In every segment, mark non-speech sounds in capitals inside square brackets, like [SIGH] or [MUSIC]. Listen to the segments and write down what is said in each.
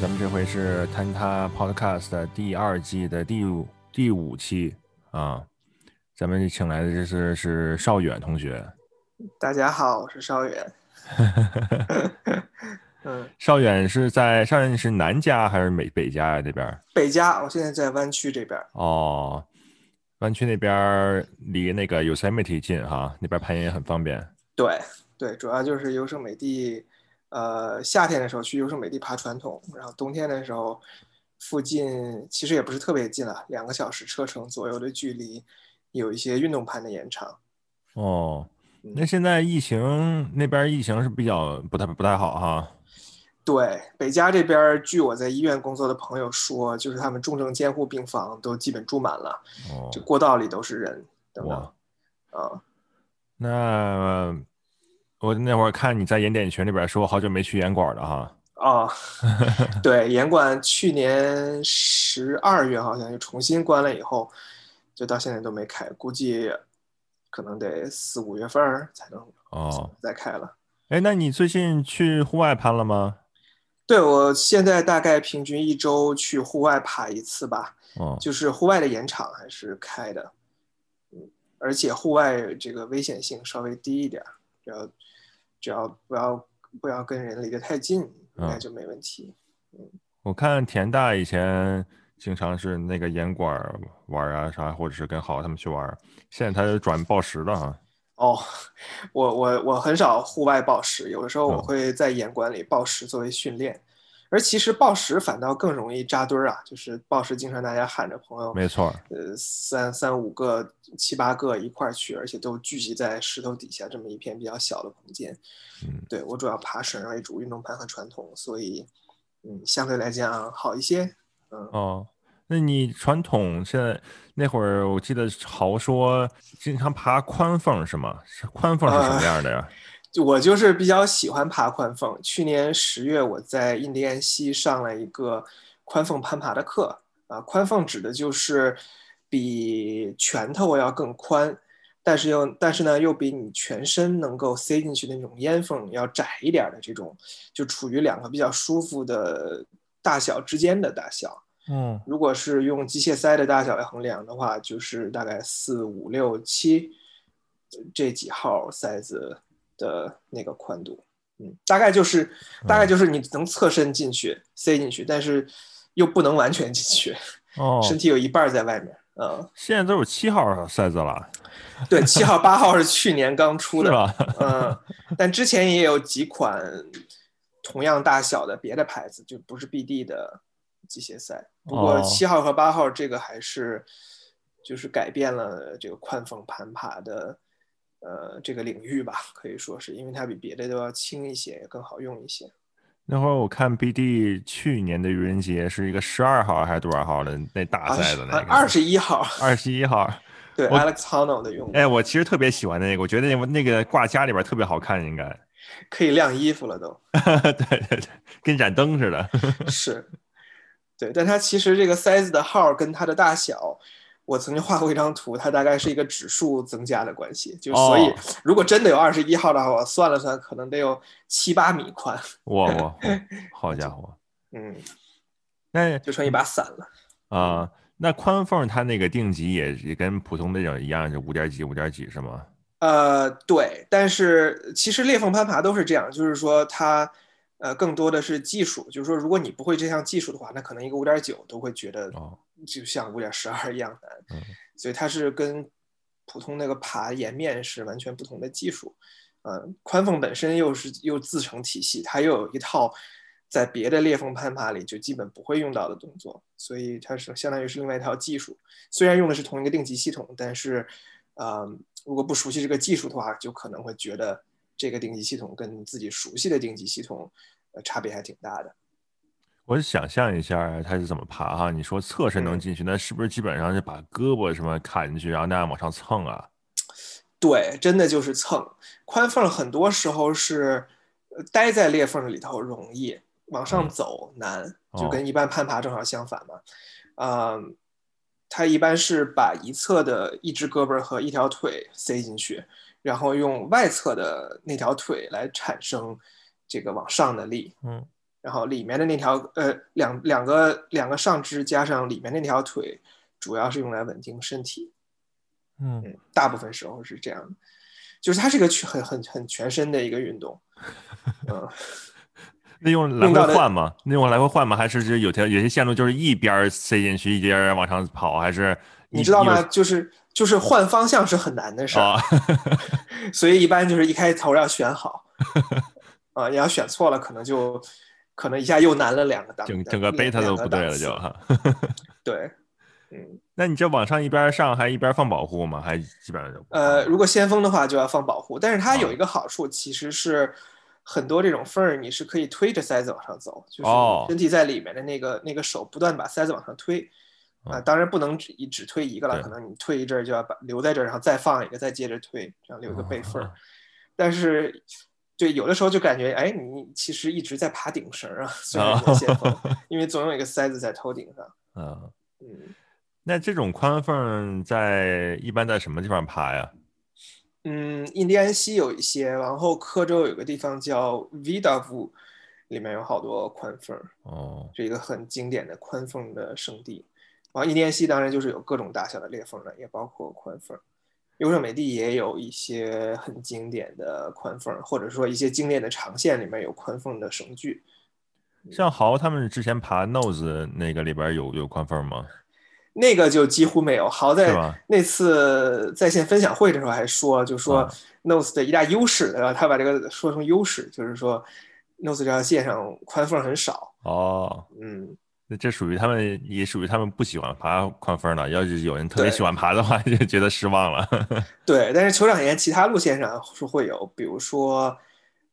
咱们这回是坍塌 Podcast 的第二季的第五第五期啊，咱们请来的这是是邵远同学。大家好，我是邵远。[LAUGHS] [LAUGHS] 嗯，邵远是在邵远是南家还是北北加呀？这边北家，我现在在湾区这边。哦，湾区那边离那个 Yosemite 近哈，那边攀岩也很方便。对对，主要就是优胜美地。呃，夏天的时候去优胜美地爬传统，然后冬天的时候，附近其实也不是特别近了，两个小时车程左右的距离，有一些运动攀的延长。哦，那现在疫情那边疫情是比较不太不太好哈。对，北加这边，据我在医院工作的朋友说，就是他们重症监护病房都基本住满了，这过道里都是人。等等，啊，那。我那会儿看你在演点群里边说，好久没去演馆了哈。哦，[LAUGHS] 对，盐馆去年十二月好像又重新关了，以后就到现在都没开，估计可能得四五月份才能哦再开了。哎，那你最近去户外攀了吗？对，我现在大概平均一周去户外爬一次吧。哦，就是户外的盐场还是开的，嗯，而且户外这个危险性稍微低一点，只要。只要不要不要跟人离得太近，应该就没问题。嗯，我看田大以前经常是那个严管玩啊啥，或者是跟豪他们去玩，现在他转报时了哈。哦，我我我很少户外报时，有的时候我会在严管里报时作为训练。而其实报时反倒更容易扎堆儿啊，就是报时经常大家喊着朋友，没错，呃，三三五个、七八个一块儿去，而且都聚集在石头底下这么一片比较小的空间。嗯，对我主要爬绳为主，运动攀和传统，所以嗯，相对来讲好一些。嗯哦，那你传统现在那会儿我记得豪说经常爬宽缝是吗？宽缝是什么样的呀？我就是比较喜欢爬宽缝。去年十月，我在印第安溪上了一个宽缝攀爬的课。啊，宽缝指的就是比拳头要更宽，但是又但是呢，又比你全身能够塞进去的那种烟缝要窄一点的这种，就处于两个比较舒服的大小之间的大小。嗯，如果是用机械塞的大小来衡量的话，就是大概四五六七这几号塞子。的那个宽度，嗯，大概就是大概就是你能侧身进去塞进去，但是又不能完全进去，哦，[LAUGHS] 身体有一半在外面，嗯，现在都是七号塞子了，对，[LAUGHS] 七号八号是去年刚出的？嗯，但之前也有几款同样大小的别的牌子，就不是 BD 的机械塞，不过七号和八号这个还是就是改变了这个宽缝攀爬的。呃，这个领域吧，可以说是因为它比别的都要轻一些，也更好用一些。那会儿我看 BD 去年的愚人节是一个十二号还是多少号的那大赛的那个二十一号，二十一号，对 Alex Honnold 的用。哎，我其实特别喜欢那个，我觉得那那个挂家里边特别好看，应该可以晾衣服了都。[LAUGHS] 对对对，跟盏灯似的。是，对，但它其实这个 size 的号跟它的大小。我曾经画过一张图，它大概是一个指数增加的关系，就所以如果真的有二十一号的话，我算了算，可能得有七八米宽。哇 [LAUGHS] 哇，好家伙！[LAUGHS] 嗯，那就成一把伞了。啊，那宽缝它那个定级也也跟普通那种一样，就五点几五点几是吗？呃，对，但是其实裂缝攀爬都是这样，就是说它呃更多的是技术，就是说如果你不会这项技术的话，那可能一个五点九都会觉得。就像五点十二一样难，所以它是跟普通那个爬岩面是完全不同的技术。呃，宽缝本身又是又自成体系，它又有一套在别的裂缝攀爬里就基本不会用到的动作，所以它是相当于是另外一套技术。虽然用的是同一个定级系统，但是，呃，如果不熟悉这个技术的话，就可能会觉得这个定级系统跟自己熟悉的定级系统，呃，差别还挺大的。我想象一下他是怎么爬哈？你说侧身能进去，那是不是基本上是把胳膊什么卡进去，然后那样往上蹭啊？对，真的就是蹭。宽缝很多时候是待在裂缝里头容易，往上走难，就跟一般攀爬正好相反嘛。嗯，他一般是把一侧的一只胳膊和一条腿塞进去，然后用外侧的那条腿来产生这个往上的力。嗯。然后里面的那条呃两两个两个上肢加上里面那条腿，主要是用来稳定身体。嗯，大部分时候是这样的，就是它是一个全很很很全身的一个运动。[LAUGHS] 嗯，那用来回换吗？那用来回换吗？还是就有条有些线路就是一边塞进去一边往上跑？还是你知道吗？就是就是换方向是很难的事儿，[LAUGHS] 所以一般就是一开头要选好。[LAUGHS] 啊，你要选错了，可能就可能一下又难了两个档，整整个贝塔都不对了，就哈。对，嗯，那你这往上一边上还一边放保护吗？还基本上就呃，如果先锋的话就要放保护，但是它有一个好处，其实是很多这种缝儿你是可以推着塞子往上走，就是身体在里面的那个那个手不断把塞子往上推啊，当然不能只只推一个了，可能你推一阵就要把留在这儿，然后再放一个，再接着推，这样留个备份儿，但是。对，有的时候就感觉，哎，你其实一直在爬顶绳啊，虽然在先锋，因为总有一个塞子在头顶上。嗯嗯，那这种宽缝在一般在什么地方爬呀？嗯，印第安溪有一些，然后科州有个地方叫 Vidau，里面有好多宽缝。哦，是一个很经典的宽缝的圣地。然后印第安溪当然就是有各种大小的裂缝了，也包括宽缝。优胜美地也有一些很经典的宽缝，或者说一些经典的长线里面有宽缝的绳距。像豪他们之前爬 Nose 那个里边有有宽缝吗？那个就几乎没有。豪在那次在线分享会的时候还说，就说 Nose 的一大优势，然后他把这个说成优势，就是说 Nose 这条线上宽缝很少。哦，嗯。那这属于他们，也属于他们不喜欢爬宽缝的。要是有人特别喜欢爬的话，[LAUGHS] 就觉得失望了。[LAUGHS] 对，但是酋长岩其他路线上是会有，比如说，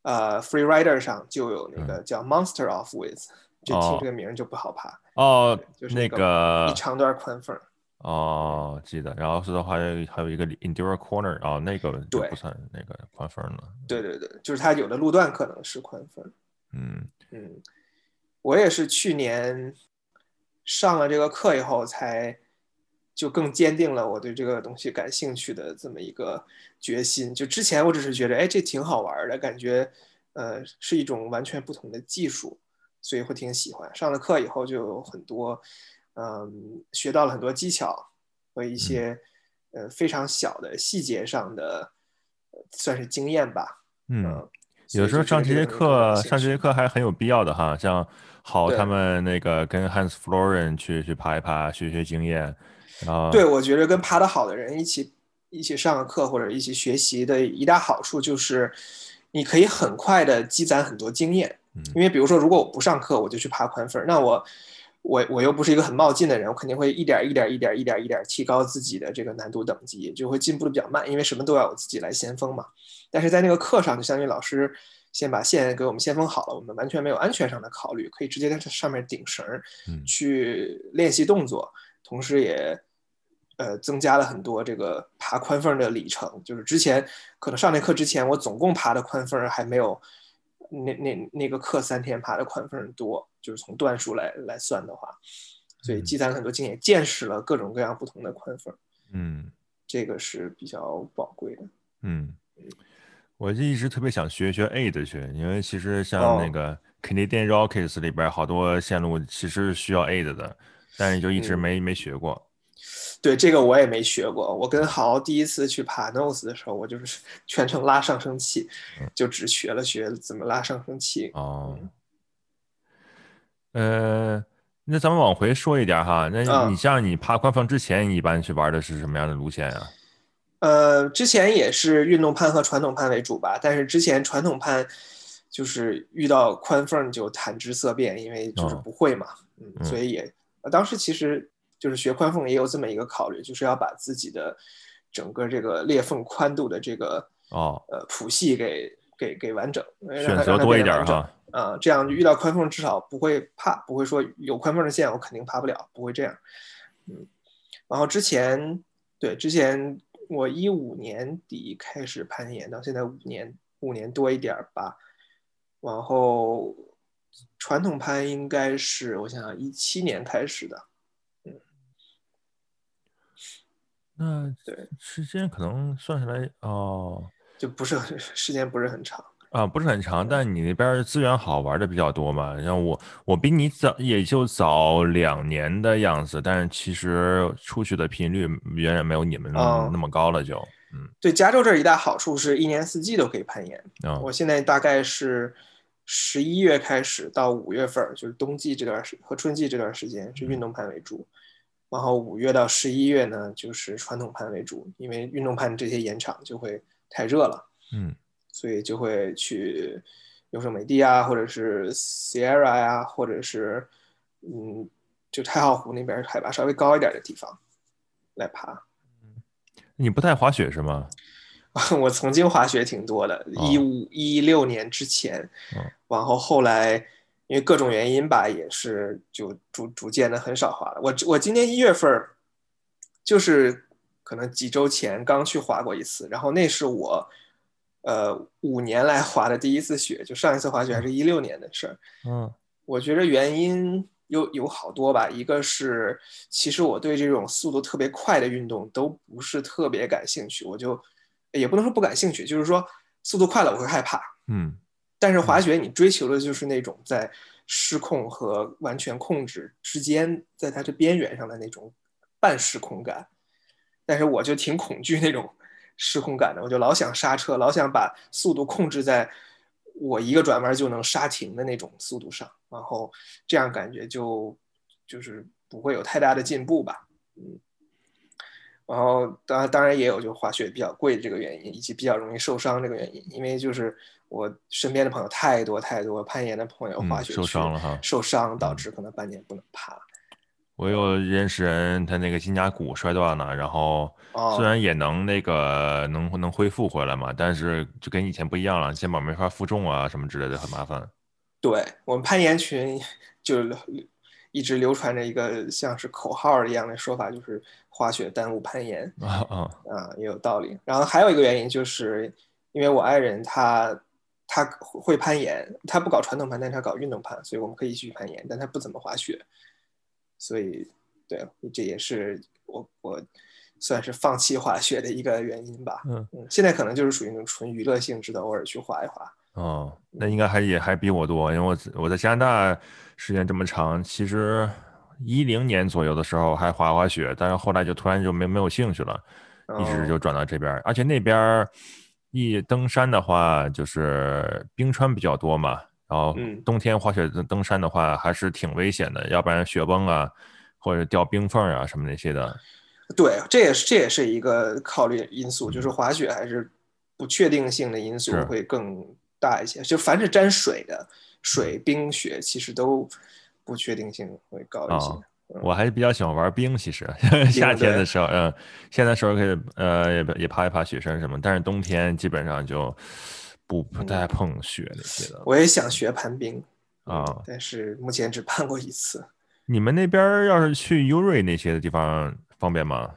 呃，Free Rider 上就有那个叫 Monster of With，就听这个名就不好爬。哦，就是那个一长段宽缝。哦，记得。然后是的话，还有一个 Enduro Corner，哦，那个就不算那个宽缝了。对对对，就是它有的路段可能是宽缝。嗯嗯，我也是去年。上了这个课以后，才就更坚定了我对这个东西感兴趣的这么一个决心。就之前我只是觉得，哎，这挺好玩的，感觉，呃，是一种完全不同的技术，所以会挺喜欢。上了课以后，就有很多，嗯，学到了很多技巧和一些，呃，非常小的细节上的，算是经验吧。嗯，有时候上这些课，上这些课还很有必要的哈，像。好，他们那个跟 Hans Floren 去去爬一爬，学学经验。然后，对我觉得跟爬得好的人一起一起上个课或者一起学习的一大好处就是，你可以很快的积攒很多经验。因为比如说，如果我不上课，我就去爬宽缝，那我我我又不是一个很冒进的人，我肯定会一点一点一点一点一点提高自己的这个难度等级，就会进步的比较慢，因为什么都要我自己来先锋嘛。但是在那个课上，就相当于老师。先把线给我们先封好了，我们完全没有安全上的考虑，可以直接在这上面顶绳儿，去练习动作，同时也呃增加了很多这个爬宽缝的里程。就是之前可能上那课之前，我总共爬的宽缝还没有那那那个课三天爬的宽缝多，就是从段数来来算的话，所以积攒了很多经验，见识了各种各样不同的宽缝。嗯，这个是比较宝贵的。嗯。我就一直特别想学学 A 的学，因为其实像那个 Canadian Rockies 里边好多线路其实是需要 A 的的，但是就一直没没学过。对这个我也没学过。我跟豪第一次去爬 Nose 的时候，我就是 [LAUGHS] 全程拉上升器，就只学了学怎么拉上升器。哦。呃，那咱们往回说一点哈，那你像你爬官方之前，你一般去玩的是什么样的路线啊？呃，之前也是运动攀和传统攀为主吧，但是之前传统攀就是遇到宽缝就谈之色变，因为就是不会嘛，嗯，所以也当时其实就是学宽缝也有这么一个考虑，就是要把自己的整个这个裂缝宽度的这个哦。呃谱系给给给完整，选择多一点哈，啊，这样遇到宽缝至少不会怕，不会说有宽缝的线我肯定爬不了，不会这样，嗯，然后之前对之前。我一五年底开始攀岩，到现在五年五年多一点儿吧。然后传统攀应该是我想想一七年开始的，嗯，那对时间可能算下来哦，就不是很时间不是很长。啊，不是很长，但你那边资源好玩的比较多嘛。像我，我比你早，也就早两年的样子，但是其实出去的频率远远没有你们那么高了。就，嗯，对，加州这一大好处是一年四季都可以攀岩。我现在大概是十一月开始到五月份，就是冬季这段时和春季这段时间是运动攀为主，然后五月到十一月呢就是传统攀为主，因为运动攀这些岩场就会太热了。嗯。所以就会去优胜美地啊，或者是 Sierra 呀，或者是嗯，就太浩湖那边海拔稍微高一点的地方来爬。[LAUGHS] 你不太滑雪是吗？[LAUGHS] 我曾经滑雪挺多的，一五一六年之前，然后后来因为各种原因吧，也是就逐逐渐的很少滑了。我我今年一月份就是可能几周前刚去滑过一次，然后那是我。呃，五年来滑的第一次雪，就上一次滑雪还是一六年的事儿。嗯，我觉得原因有有好多吧。一个是，其实我对这种速度特别快的运动都不是特别感兴趣，我就也不能说不感兴趣，就是说速度快了我会害怕。嗯，但是滑雪你追求的就是那种在失控和完全控制之间，在它这边缘上的那种半失控感。但是我就挺恐惧那种。失控感的，我就老想刹车，老想把速度控制在我一个转弯就能刹停的那种速度上，然后这样感觉就就是不会有太大的进步吧，嗯，然后当当然也有就滑雪比较贵的这个原因，以及比较容易受伤这个原因，因为就是我身边的朋友太多太多，攀岩的朋友滑雪受伤了哈，受伤导致可能半年不能爬。我有认识人，他那个肩胛骨摔断了，然后虽然也能那个能能恢复回来嘛，但是就跟以前不一样了，肩膀没法负重啊什么之类的，很麻烦。对我们攀岩群就一直流传着一个像是口号一样的说法，就是滑雪耽误攀岩 [LAUGHS] 啊啊啊，也有道理。然后还有一个原因就是因为我爱人他他会攀岩，他不搞传统攀，但他搞运动攀，所以我们可以去攀岩，但他不怎么滑雪。所以，对，这也是我我算是放弃滑雪的一个原因吧。嗯嗯，现在可能就是属于那种纯娱乐性质的，偶尔去滑一滑。哦，那应该还也还比我多，因为我我在加拿大时间这么长，其实一零年左右的时候还滑滑雪，但是后来就突然就没没有兴趣了，一直就转到这边。而且那边一登山的话，就是冰川比较多嘛。然后冬天滑雪登山的话还是挺危险的，要不然雪崩啊，或者掉冰缝啊什么那些的。对，这也是这也是一个考虑因素，就是滑雪还是不确定性的因素会更大一些。就凡是沾水的，水、冰、雪，其实都不确定性会高一些。我还是比较喜欢玩冰，其实夏天的时候，嗯，现在时候可以呃也也爬一爬雪山什么，但是冬天基本上就。不不太碰雪那些的，我也想学攀冰啊，但是目前只攀过一次。你们那边要是去乌瑞那些的地方方便吗？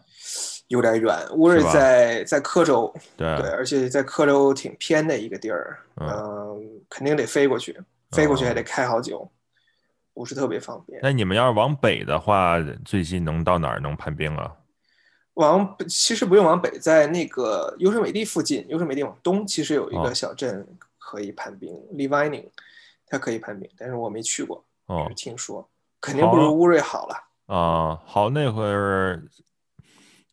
有点远，乌瑞在在科州，对对，而且在科州挺偏的一个地儿，嗯，肯定得飞过去，飞过去还得开好久，不是特别方便。那你们要是往北的话，最近能到哪儿能攀冰啊？往其实不用往北，在那个优胜美地附近，优胜美地往东其实有一个小镇可以攀冰，Levining，它可以攀冰，但是我没去过，哦，听说肯定不如乌瑞好了。啊，好，那会儿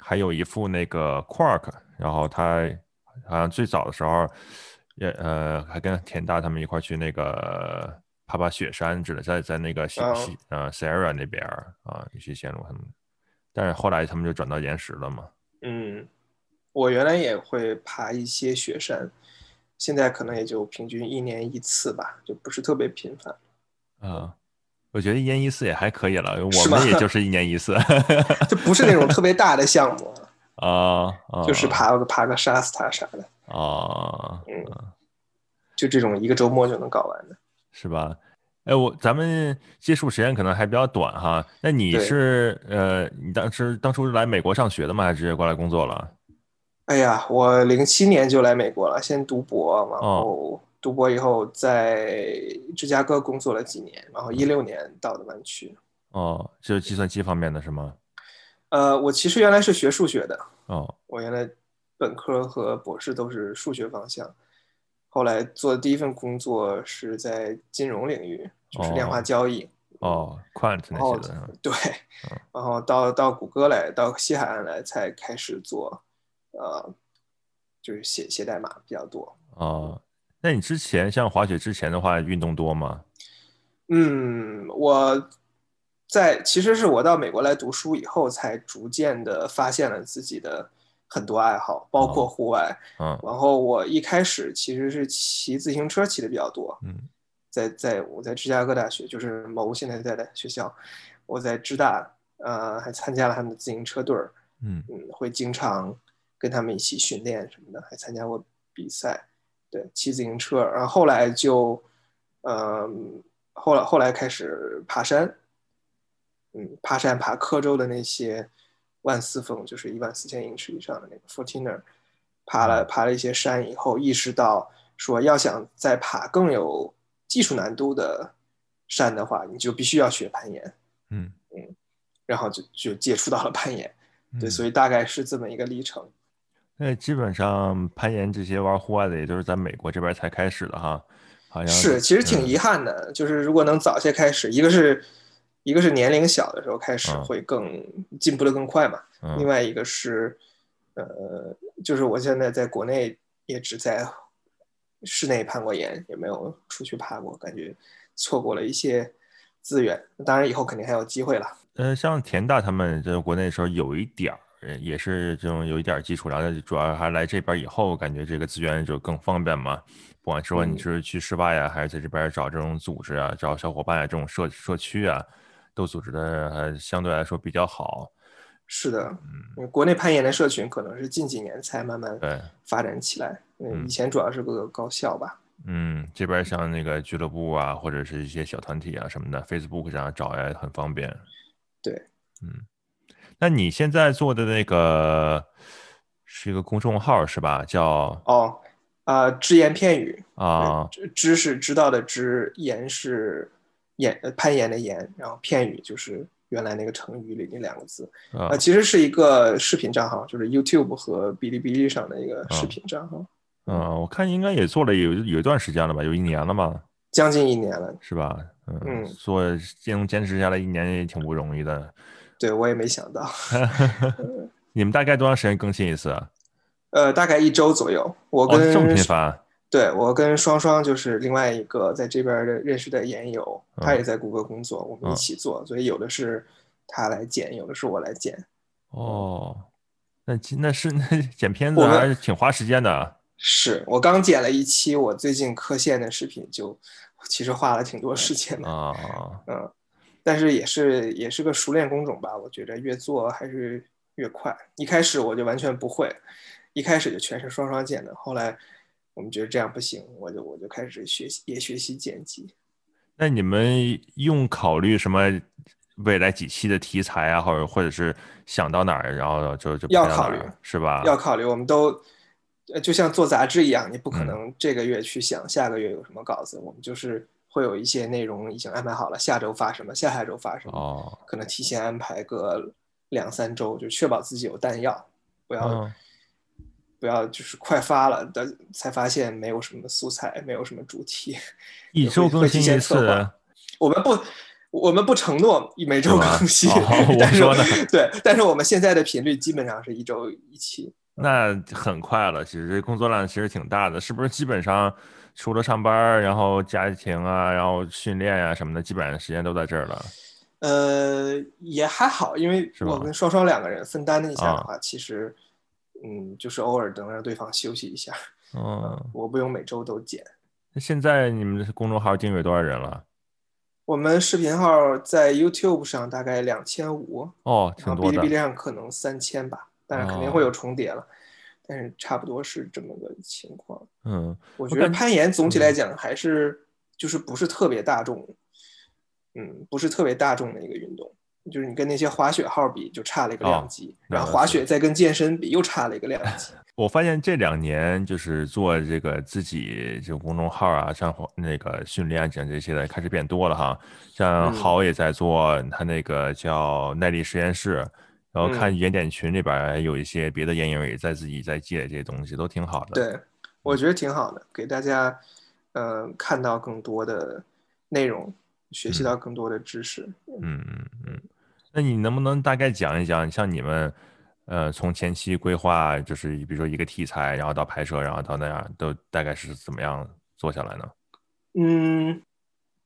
还有一副那个 Quark，然后他好像最早的时候也呃还跟田大他们一块去那个爬爬雪山之类，在在那个西西呃 Sierra 那边啊一些线路他们。但是后来他们就转到岩石了嘛。嗯，我原来也会爬一些雪山，现在可能也就平均一年一次吧，就不是特别频繁。啊，我觉得一年一次也还可以了，我们也就是一年一次，[LAUGHS] 就不是那种特别大的项目啊，就是爬个爬个沙斯塔啥的啊，嗯，就这种一个周末就能搞完的，是吧？哎，我咱们接触时间可能还比较短哈。那你是呃，你当时当初是来美国上学的吗？还是直接过来工作了？哎呀，我零七年就来美国了，先读博，然后读博以后在芝加哥工作了几年，然后一六年到的湾区。哦，就是计算机方面的是吗？呃，我其实原来是学数学的。哦，我原来本科和博士都是数学方向。后来做的第一份工作是在金融领域，就是量化交易。哦，quant 那些的。对，然后到到谷歌来，到西海岸来，才开始做，呃，就是写写代码比较多。哦，那你之前像滑雪之前的话，运动多吗？嗯，我在其实是我到美国来读书以后，才逐渐的发现了自己的。很多爱好，包括户外。嗯，然后我一开始其实是骑自行车骑的比较多。嗯，在在我在芝加哥大学，就是某现在在的学校，我在芝大，呃，还参加了他们的自行车队儿。嗯嗯，会经常跟他们一起训练什么的，还参加过比赛。对，骑自行车。然后后来就，嗯，后来后来开始爬山。嗯，爬山爬科州的那些。万四峰就是一万四千英尺以上的那个 Fortiner，爬了爬了一些山以后，意识到说要想再爬更有技术难度的山的话，你就必须要学攀岩。嗯嗯，然后就就接触到了攀岩，对，所以大概是这么一个历程。那基本上攀岩这些玩户外的，也就是在美国这边才开始的哈，好像是，其实挺遗憾的，就是如果能早些开始，一个是。一个是年龄小的时候开始会更进步的更快嘛，另外一个是，呃，就是我现在在国内也只在室内攀过岩，也没有出去爬过，感觉错过了一些资源。当然以后肯定还有机会了。呃，像田大他们在国内的时候有一点儿，也是这种有一点基础，然后主要还来这边以后，感觉这个资源就更方便嘛。不管说你是去室外呀，还是在这边找这种组织啊，找小伙伴啊，这种社社区啊。都组织的还相对来说比较好，是的，嗯，国内攀岩的社群可能是近几年才慢慢对。发展起来，嗯，以前主要是个高校吧，嗯，这边像那个俱乐部啊，或者是一些小团体啊什么的，Facebook 上找也很方便，对，嗯，那你现在做的那个是一个公众号是吧？叫哦，啊，只言片语啊，知是知道的知，言是。岩攀岩的岩，然后片语就是原来那个成语里那两个字啊，其实是一个视频账号，就是 YouTube 和哔哩哔哩上的一个视频账号。嗯，我看应该也做了有有一段时间了吧，有一年了吧？将近一年了，是吧？嗯，做坚坚持下来一年也挺不容易的。对我也没想到。[LAUGHS] 你们大概多长时间更新一次？呃，大概一周左右。我跟这么频繁。对我跟双双就是另外一个在这边的认识的研友，他也在谷歌工作，我们一起做，所以有的是他来剪，有的是我来剪。哦，那那是 [LAUGHS] 那剪片子还是挺花时间的。是我刚剪了一期我最近刻线的视频，就其实花了挺多时间的啊。嗯，但是也是也是个熟练工种吧，我觉得越做还是越快。一开始我就完全不会，一开始就全是双双剪的，后来。我们觉得这样不行，我就我就开始学习，也学习剪辑。那你们用考虑什么未来几期的题材啊，或者或者是想到哪儿，然后就就要考虑是吧？要考虑，我们都就像做杂志一样，你不可能这个月去想下个月有什么稿子，我们就是会有一些内容已经安排好了，下周发什么，下下周发什么，哦，可能提前安排个两三周，就确保自己有弹药，不要。不要就是快发了但才发现没有什么素材，没有什么主题。一周更新一次，我们不，我们不承诺每周更新。[LAUGHS] 我说呢，对，但是我们现在的频率基本上是一周一期。那很快了，其实这工作量其实挺大的，是不是？基本上除了上班，然后家庭啊，然后训练呀什么的，基本上时间都在这儿了。呃，也还好，因为我跟双双两个人分担了一下的话，其实。嗯，就是偶尔能让对方休息一下。[LAUGHS] 嗯，我不用每周都剪。那现在你们的公众号订阅多少人了？我们视频号在 YouTube 上大概两千五哦，挺多的。哔哩哔哩上可能三千吧，但是肯定会有重叠了。但是差不多是这么个情况。嗯，我觉得攀岩总体来讲还是就是不是特别大众，嗯，不是特别大众的一个运动。就是你跟那些滑雪号比，就差了一个量级，然后滑雪再跟健身比，又差了一个量级。[LAUGHS] 我发现这两年就是做这个自己就公众号啊，像那个训练讲这些的开始变多了哈。像豪也在做他那个叫耐力实验室，然后看原点群里边有一些别的研友也在自己在积累这些东西，都挺好的。对，我觉得挺好的，给大家呃看到更多的内容，学习到更多的知识。嗯嗯嗯。那你能不能大概讲一讲，像你们呃从前期规划，就是比如说一个题材，然后到拍摄，然后到那样，都大概是怎么样做下来呢？嗯，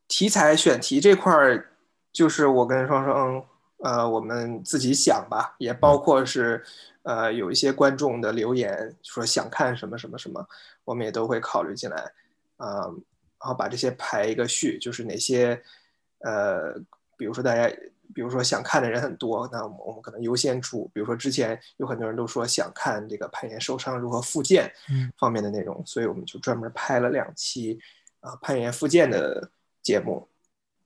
题材选题这块儿，就是我跟双双呃我们自己想吧，也包括是。呃，有一些观众的留言说想看什么什么什么，我们也都会考虑进来，啊，然后把这些排一个序，就是哪些，呃，比如说大家，比如说想看的人很多，那我们可能优先出。比如说之前有很多人都说想看这个攀岩受伤如何复健方面的内容，所以我们就专门拍了两期啊攀岩复健的节目，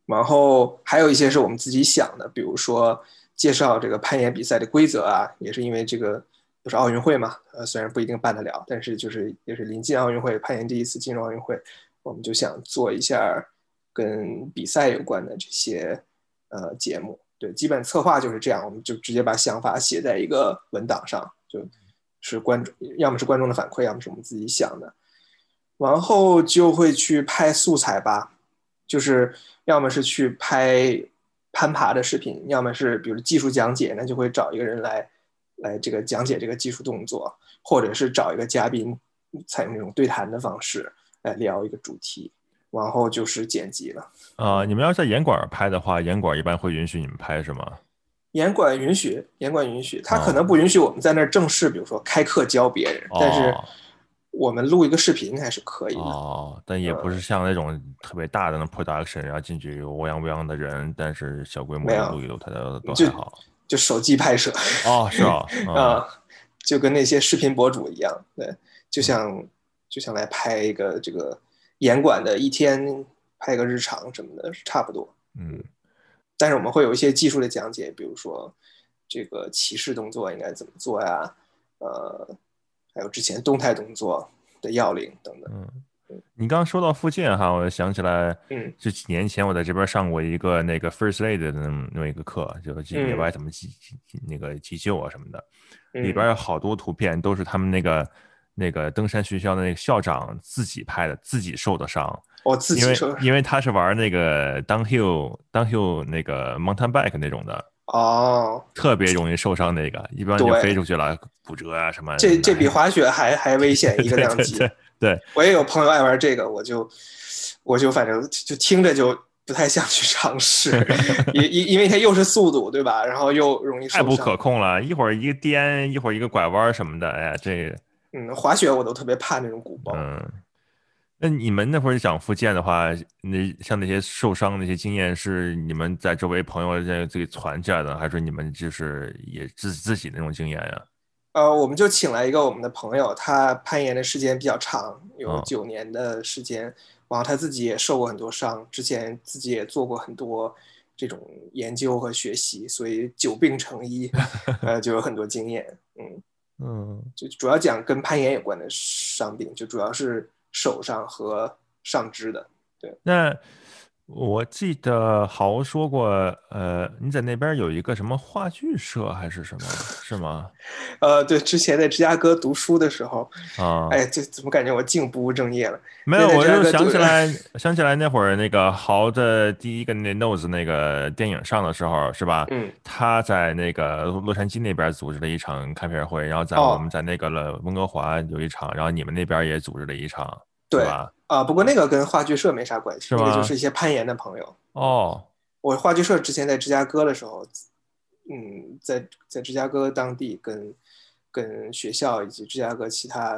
然后还有一些是我们自己想的，比如说。介绍这个攀岩比赛的规则啊，也是因为这个不是奥运会嘛，呃，虽然不一定办得了，但是就是也是临近奥运会，攀岩第一次进入奥运会，我们就想做一下跟比赛有关的这些呃节目。对，基本策划就是这样，我们就直接把想法写在一个文档上，就是观众要么是观众的反馈，要么是我们自己想的，然后就会去拍素材吧，就是要么是去拍。攀爬的视频，要么是比如技术讲解，那就会找一个人来，来这个讲解这个技术动作，或者是找一个嘉宾，采用那种对谈的方式来聊一个主题，然后就是剪辑了。啊，你们要在严管拍的话，严管一般会允许你们拍是吗？严管允许，严管允许，他可能不允许我们在那儿正式，比如说开课教别人，但是。我们录一个视频还是可以的哦，但也不是像那种特别大的那 production，然后进去有乌泱乌泱的人，但是小规模的录一录，它都都还好。就手机拍摄哦，是啊，[LAUGHS] 啊，就跟那些视频博主一样，对，就像就像来拍一个这个严管的一天，拍个日常什么的，是差不多。嗯，但是我们会有一些技术的讲解，比如说这个起势动作应该怎么做呀，呃。还有之前动态动作的要领等等。嗯，你刚刚说到复健哈，我想起来，嗯，就几年前我在这边上过一个那个 First Aid 的那么一个课，就是野外怎么急那个急救啊什么的，里边有好多图片都是他们那个那个登山学校的那个校长自己拍的，自己受的伤。哦，自己受。因为因为他是玩那个 Downhill Downhill 那个 Mountain Bike 那种的。哦，特别容易受伤那个，一般就飞出去了，骨折啊什么。这这比滑雪还还危险一个量级。对，我也有朋友爱玩这个，我就我就反正就听着就不太想去尝试，[LAUGHS] 因因因为它又是速度对吧，然后又容易太不可控了，一会儿一个颠，一会儿一个拐弯什么的，哎呀，这嗯，滑雪我都特别怕那种鼓包。嗯。那你们那会儿想复健的话，那像那些受伤那些经验，是你们在周围朋友在自己传下来的，还是你们就是也自自己那种经验呀？呃，我们就请来一个我们的朋友，他攀岩的时间比较长，有九年的时间，然后他自己也受过很多伤，之前自己也做过很多这种研究和学习，所以久病成医，[LAUGHS] 呃，就有很多经验。嗯嗯，就主要讲跟攀岩有关的伤病，就主要是。手上和上肢的，对。那我记得豪说过，呃，你在那边有一个什么话剧社还是什么，是吗？[LAUGHS] 呃，对，之前在芝加哥读书的时候，啊，哎，这怎么感觉我竟不务正业了？没有，我就想起来，想起来那会儿那个豪的第一个那 Nose 那个电影上的时候，是吧？嗯，他在那个洛杉矶那边组织了一场开片会，然后在我们在那个了温哥华有一场，然后你们那边也组织了一场。对啊，不过那个跟话剧社没啥关系，那个就是一些攀岩的朋友。哦，我话剧社之前在芝加哥的时候，嗯，在在芝加哥当地跟跟学校以及芝加哥其他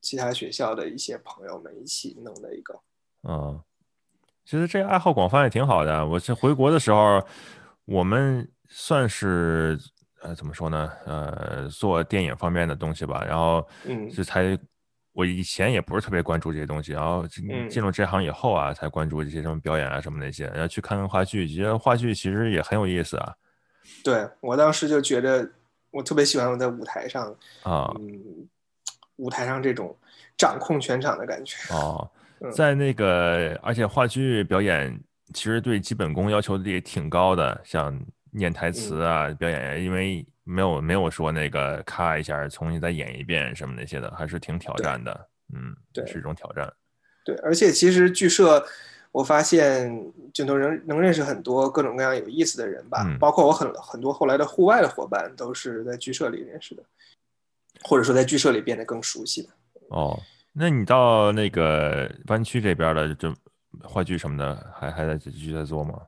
其他学校的一些朋友们一起弄的一个。嗯，其实这个爱好广泛也挺好的。我是回国的时候，我们算是呃怎么说呢？呃，做电影方面的东西吧，然后嗯，是才。我以前也不是特别关注这些东西，然后进入这行以后啊，才关注这些什么表演啊什么那些，然后去看看话剧，觉得话剧其实也很有意思啊。对我当时就觉得，我特别喜欢我在舞台上啊，嗯，舞台上这种掌控全场的感觉。哦，在那个，而且话剧表演其实对基本功要求也挺高的，像念台词啊，表演，因为。没有没有说那个咔一下重新再演一遍什么那些的，还是挺挑战的。嗯，对，是一种挑战。对，而且其实剧社，我发现就能认能认识很多各种各样有意思的人吧，包括我很很多后来的户外的伙伴都是在剧社里认识的，或者说在剧社里变得更熟悉的。哦，那你到那个湾区这边的就话剧什么的，还还在继续在做吗？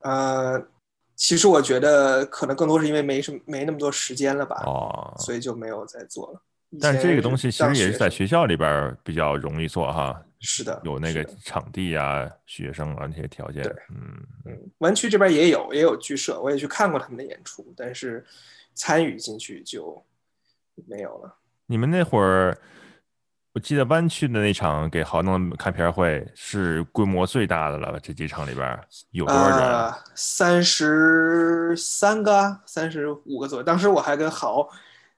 呃，其实我觉得可能更多是因为没什么没那么多时间了吧，哦，所以就没有再做了。但这个东西其实也是在学校里边比较容易做哈。是的，有那个场地啊、学生啊那些条件。对，嗯嗯，湾区这边也有也有剧社，我也去看过他们的演出，但是参与进去就没有了。你们那会儿？我记得湾区的那场给豪农看片会是规模最大的了，这几场里边有多少人？三十三个，三十五个左右。当时我还跟豪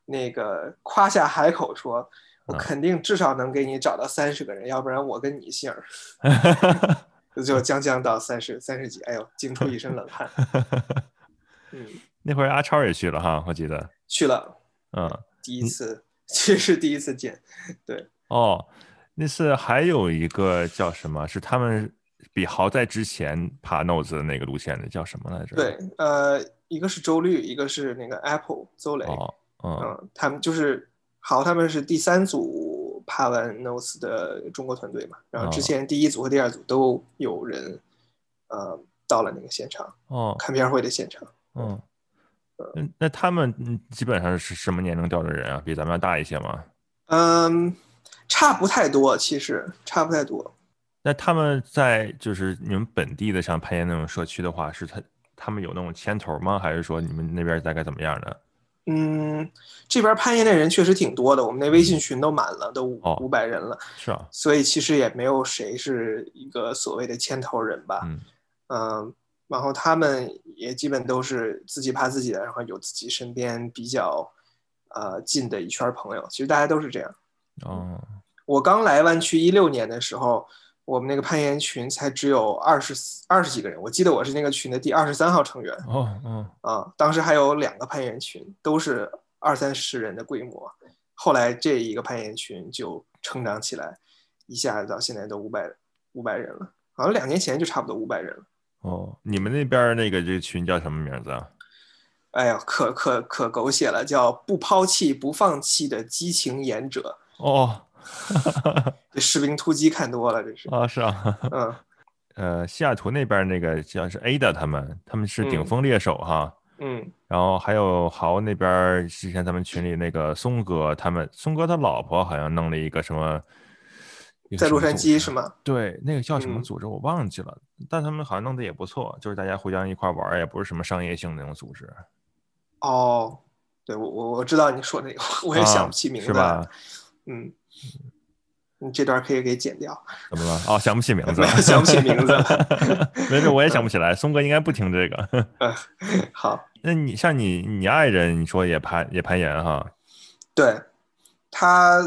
那个夸下海口说，我肯定至少能给你找到三十个人，要不然我跟你姓儿。[LAUGHS] 就将将到三十三十几，哎呦，惊出一身冷汗。[LAUGHS] 嗯，那会儿阿超也去了哈，我记得去了，嗯，第一次，[LAUGHS] 其实是第一次见，对。哦，那是还有一个叫什么？是他们比豪在之前爬 Nose 的那个路线的，叫什么来着？对，呃，一个是周律，一个是那个 Apple 邹雷。哦，嗯，他们就是豪，他们是第三组爬完 Nose 的中国团队嘛。然后之前第一组和第二组都有人，呃，到了那个现场，哦，看片会的现场。嗯，嗯，那他们基本上是什么年龄段的人啊？比咱们要大一些吗？嗯。差不太多，其实差不太多。那他们在就是你们本地的像攀岩那种社区的话，是他他们有那种牵头吗？还是说你们那边大概怎么样的？嗯，这边攀岩的人确实挺多的，我们那微信群都满了，都五五百人了。是啊。所以其实也没有谁是一个所谓的牵头人吧。嗯。嗯，然后他们也基本都是自己爬自己的，然后有自己身边比较呃近的一圈朋友。其实大家都是这样。哦。我刚来湾区一六年的时候，我们那个攀岩群才只有二十二十几个人。我记得我是那个群的第二十三号成员。哦，嗯，啊，当时还有两个攀岩群，都是二三十人的规模。后来这一个攀岩群就成长起来，一下子到现在都五百五百人了。好像两年前就差不多五百人了。哦，你们那边那个这个群叫什么名字啊？哎呀，可可可狗血了，叫不抛弃不放弃的激情演者。哦。[LAUGHS] 这士兵突击看多了，这是啊，是啊，嗯，[LAUGHS] 呃，西雅图那边那个像是 Ada 他们，他们是顶峰猎手哈，嗯，然后还有豪那边之前咱们群里那个松哥，他们松哥他老婆好像弄了一个什么，在洛杉矶是吗？对，那个叫什么组织我忘记了，但他们好像弄得也不错，就是大家互相一块玩，也不是什么商业性那种组织。哦，对我我我知道你说那个，[LAUGHS] 我也想不起名字，是吧？嗯。你这段可以给剪掉。怎么了？哦，想不起名字，[LAUGHS] 想不起名字。[LAUGHS] 没事，我也想不起来。松哥应该不听这个。[LAUGHS] 嗯，好。那你像你，你爱人，你说也攀也攀岩哈？对，他，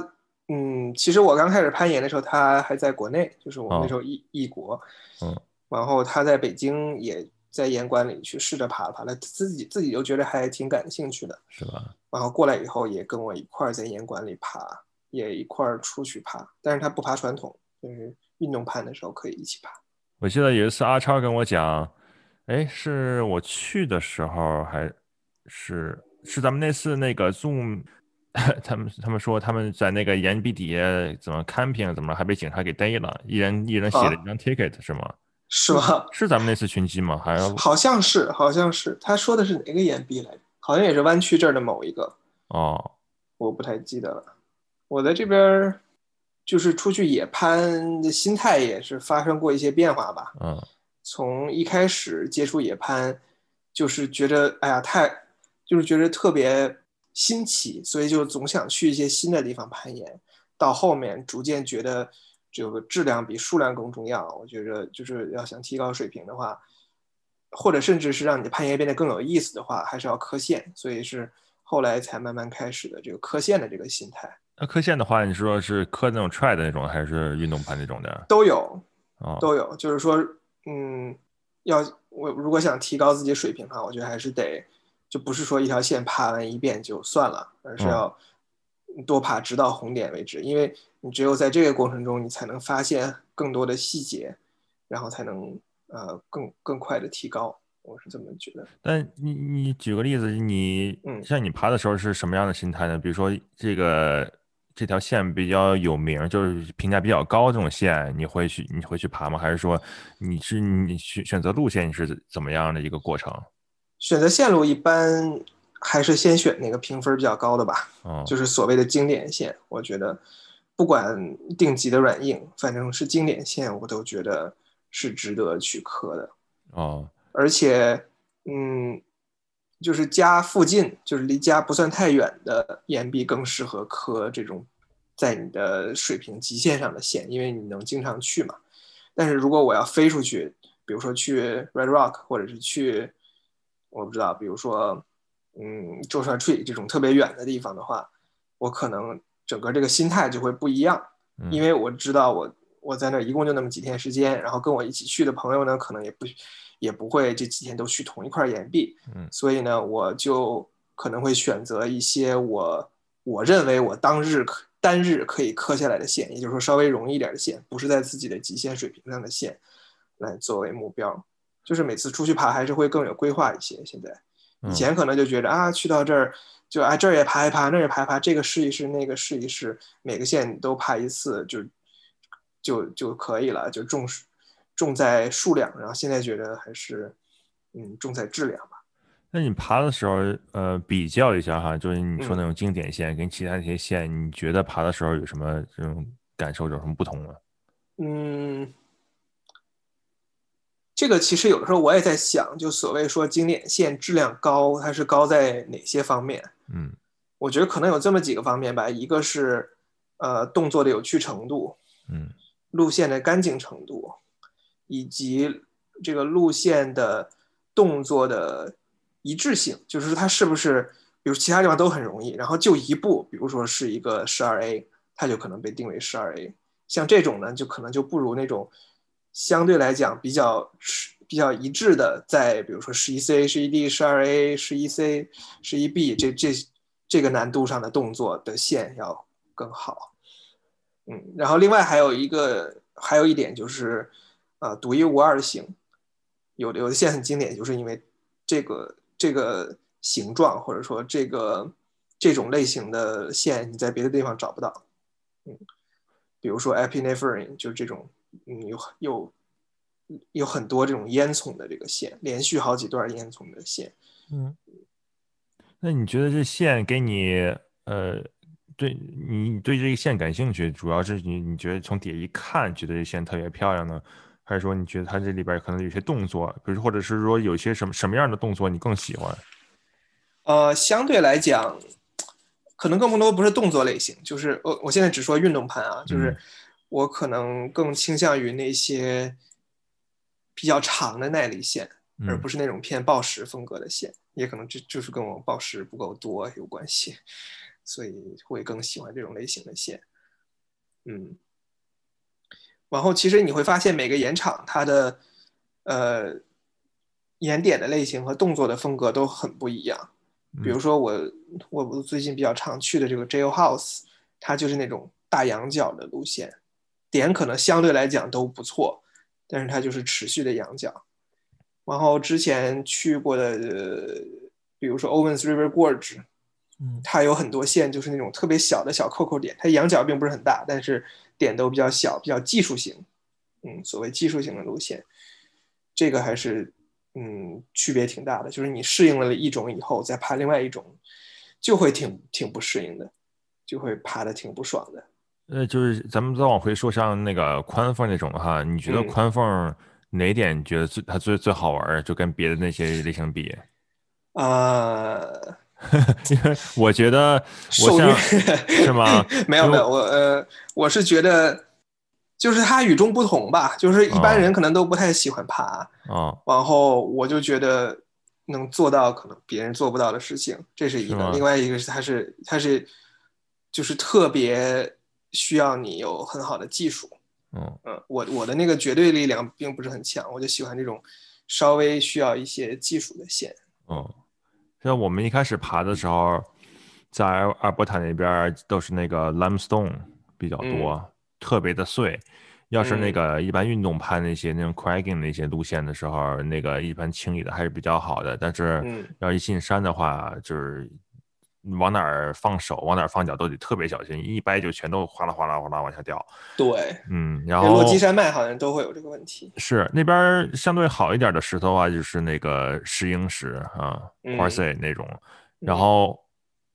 嗯，其实我刚开始攀岩的时候，他还在国内，就是我们那时候异异国。嗯。然后他在北京也在岩馆里去试着爬爬了，自己自己就觉得还挺感兴趣的。是吧？然后过来以后也跟我一块儿在岩馆里爬。也一块儿出去爬，但是他不爬传统，就是运动攀的时候可以一起爬。我记得有一次阿超跟我讲，哎，是我去的时候还是是咱们那次那个 Zoom，[LAUGHS] 他们他们说他们在那个岩壁底下怎么 camping 怎么还被警察给逮了，一人一人写了一张 ticket 是吗？是吗？是咱们那次群击吗？还是好像是好像是他说的是哪个岩壁来着？好像也是湾区这儿的某一个哦，我不太记得了。我在这边，就是出去野攀的心态也是发生过一些变化吧。嗯，从一开始接触野攀，就是觉得哎呀太，就是觉得特别新奇，所以就总想去一些新的地方攀岩。到后面逐渐觉得这个质量比数量更重要。我觉得就是要想提高水平的话，或者甚至是让你的攀岩变得更有意思的话，还是要磕线。所以是后来才慢慢开始的这个磕线的这个心态。那刻线的话，你说是刻那种踹的那种，还是运动盘那种的？都有，哦，都有。就是说，嗯，要我如果想提高自己水平的话，我觉得还是得，就不是说一条线爬完一遍就算了，而是要多爬直到红点为止。因为你只有在这个过程中，你才能发现更多的细节，然后才能呃更更快的提高。我是这么觉得。但你你举个例子，你像你爬的时候是什么样的心态呢？比如说这个这条线比较有名，就是评价比较高这种线，你会去你会去爬吗？还是说你是你选选择路线你是怎么样的一个过程？选择线路一般。还是先选那个评分比较高的吧，[LAUGHS] 就是所谓的经典线。我觉得，不管定级的软硬，反正是经典线，我都觉得是值得去磕的。哦，而且，嗯，就是家附近，就是离家不算太远的岩壁更适合磕这种在你的水平极限上的线，因为你能经常去嘛。但是如果我要飞出去，比如说去 Red Rock，或者是去，我不知道，比如说。嗯，周山 tree 这种特别远的地方的话，我可能整个这个心态就会不一样，因为我知道我我在那一共就那么几天时间，然后跟我一起去的朋友呢，可能也不也不会这几天都去同一块岩壁，嗯，所以呢，我就可能会选择一些我我认为我当日可单日可以磕下来的线，也就是说稍微容易一点的线，不是在自己的极限水平上的线，来作为目标，就是每次出去爬还是会更有规划一些，现在。以前可能就觉得啊，去到这儿就啊这儿也爬一爬，那儿也爬一爬，这个试一试，那个试一试，每个线都爬一次就就就可以了，就重重在数量。然后现在觉得还是嗯重在质量吧。那你爬的时候，呃，比较一下哈，就是你说那种经典线跟其他那些线，你觉得爬的时候有什么这种感受，有什么不同吗？嗯。这个其实有的时候我也在想，就所谓说经典线质量高，它是高在哪些方面？嗯，我觉得可能有这么几个方面吧，一个是呃动作的有趣程度，嗯，路线的干净程度，以及这个路线的动作的一致性，就是它是不是比如其他地方都很容易，然后就一步，比如说是一个十二 A，它就可能被定为十二 A，像这种呢，就可能就不如那种。相对来讲比较比较一致的，在比如说十一 C、十一 D、十二 A、十一 C、十一 B 这这这个难度上的动作的线要更好，嗯，然后另外还有一个还有一点就是，呃，独一无二的形，有有的线很经典，就是因为这个这个形状或者说这个这种类型的线你在别的地方找不到，嗯，比如说 epinephrine 就是这种。嗯，有有有很多这种烟囱的这个线，连续好几段烟囱的线。嗯，那你觉得这线给你，呃，对你对这个线感兴趣，主要是你你觉得从底下一看觉得这线特别漂亮呢，还是说你觉得它这里边可能有些动作，比如或者是说有些什么什么样的动作你更喜欢？呃，相对来讲，可能更多不是动作类型，就是我我现在只说运动盘啊，就是。我可能更倾向于那些比较长的耐力线，而不是那种偏暴食风格的线。也可能这就是跟我暴食不够多有关系，所以会更喜欢这种类型的线。嗯，然后其实你会发现每个岩场它的呃岩点的类型和动作的风格都很不一样。比如说我我我最近比较常去的这个 Jail House，它就是那种大羊角的路线。点可能相对来讲都不错，但是它就是持续的羊角。然后之前去过的，比如说 Owens River Gorge，嗯，它有很多线就是那种特别小的小扣扣点，它羊角并不是很大，但是点都比较小，比较技术型。嗯，所谓技术型的路线，这个还是嗯区别挺大的。就是你适应了一种以后，再爬另外一种，就会挺挺不适应的，就会爬的挺不爽的。呃，就是咱们再往回说，像那个宽缝那种的哈，你觉得宽缝哪点觉得最它最最好玩？就跟别的那些类型比？啊，[LAUGHS] 因为我觉得，我像是吗？[LAUGHS] 没有没有，我呃，我是觉得就是它与众不同吧，就是一般人可能都不太喜欢爬啊，然后我就觉得能做到可能别人做不到的事情，这是一个。另外一个是它是它是就是特别。需要你有很好的技术，嗯嗯，我我的那个绝对力量并不是很强，我就喜欢这种稍微需要一些技术的线。嗯，像我们一开始爬的时候，在阿尔伯塔那边都是那个 limestone，比较多，特别的碎。要是那个一般运动攀那些那种 cragging 那些路线的时候，那个一般清理的还是比较好的。但是要一进山的话，就是往哪儿放手、往哪儿放脚都得特别小心，一掰就全都哗啦哗啦哗啦往下掉。对，嗯，然后落基山脉好像都会有这个问题。是那边相对好一点的石头啊，就是那个石英石啊，quartz 那种。然后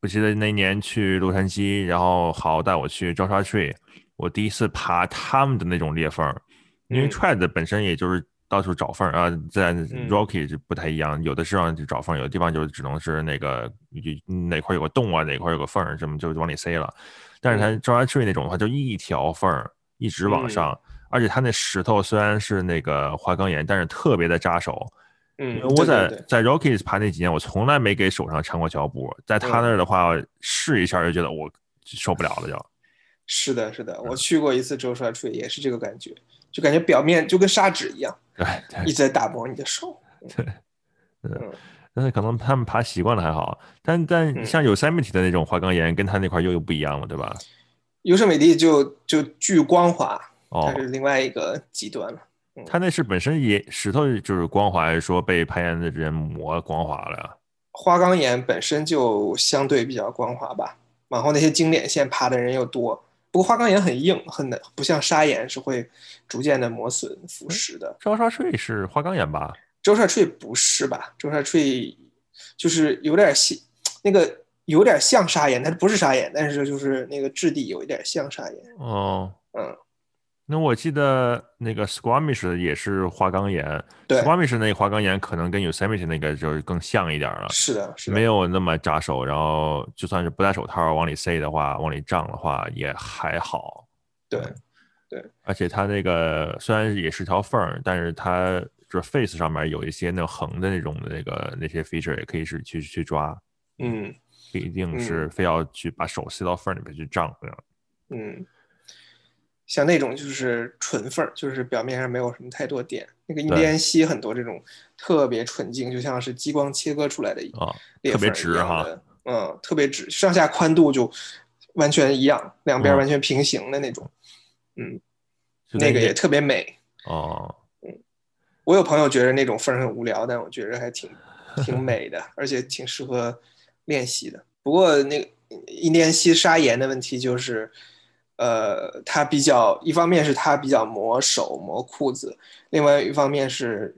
我记得那年去洛杉矶，然后好带我去 Joshua Tree。我第一次爬他们的那种裂缝，因为 tread 本身也就是到处找缝啊，在 rocky 就不太一样，有的地方就找缝，有的地方就只能是那个哪块有个洞啊，哪块有个缝，什么就往里塞了。但是它 Joshua Tree 那种的话，就一条缝一直往上，而且它那石头虽然是那个花岗岩，但是特别的扎手。嗯，我在在 Rockies 爬那几年，我从来没给手上缠过胶布，在他那儿的话试一下就觉得我受不了了就。是的，是的，我去过一次周帅吹，也是这个感觉，就感觉表面就跟砂纸一样，对，一直在打磨你的手。对，嗯，但是可能他们爬习惯了还好，但但像有 Yosemite 的那种花岗岩，跟他那块又又不一样了，对吧？优胜美地就就巨光滑，它是另外一个极端了。它那是本身也石头就是光滑，还是说被攀岩的人磨光滑了呀？花岗岩本身就相对比较光滑吧，往后那些经典线爬的人又多。不过花岗岩很硬，很难，不像砂岩是会逐渐的磨损腐蚀的。周沙翠是花岗岩吧？周沙翠不是吧？周沙翠就是有点像，那个有点像砂岩，它不是砂岩，但是就是那个质地有一点像砂岩。哦，嗯。那我记得那个 Squamish 也是花岗岩，对，Squamish 那个花岗岩可能跟 Yosemite 那个就是更像一点了，是的，是的，没有那么扎手，然后就算是不戴手套往里塞的话，往里胀的话也还好。对，对，而且它那个虽然也是条缝，但是它就是 face 上面有一些那横的那种的那个那些 feature 也可以是去去抓，嗯，不一定是非要去把手塞到缝里面去胀这样，嗯。像那种就是纯缝儿，就是表面上没有什么太多点。那个印第安西很多这种特别纯净，就像是激光切割出来的一样的，嗯，特别直，上下宽度就完全一样，两边完全平行的那种，嗯，那个也特别美。哦，嗯，我有朋友觉得那种缝儿很无聊，但我觉得还挺 [LAUGHS] 挺美的，而且挺适合练习的。不过那个印第安西砂岩的问题就是。呃，它比较，一方面是他比较磨手磨裤子，另外一方面是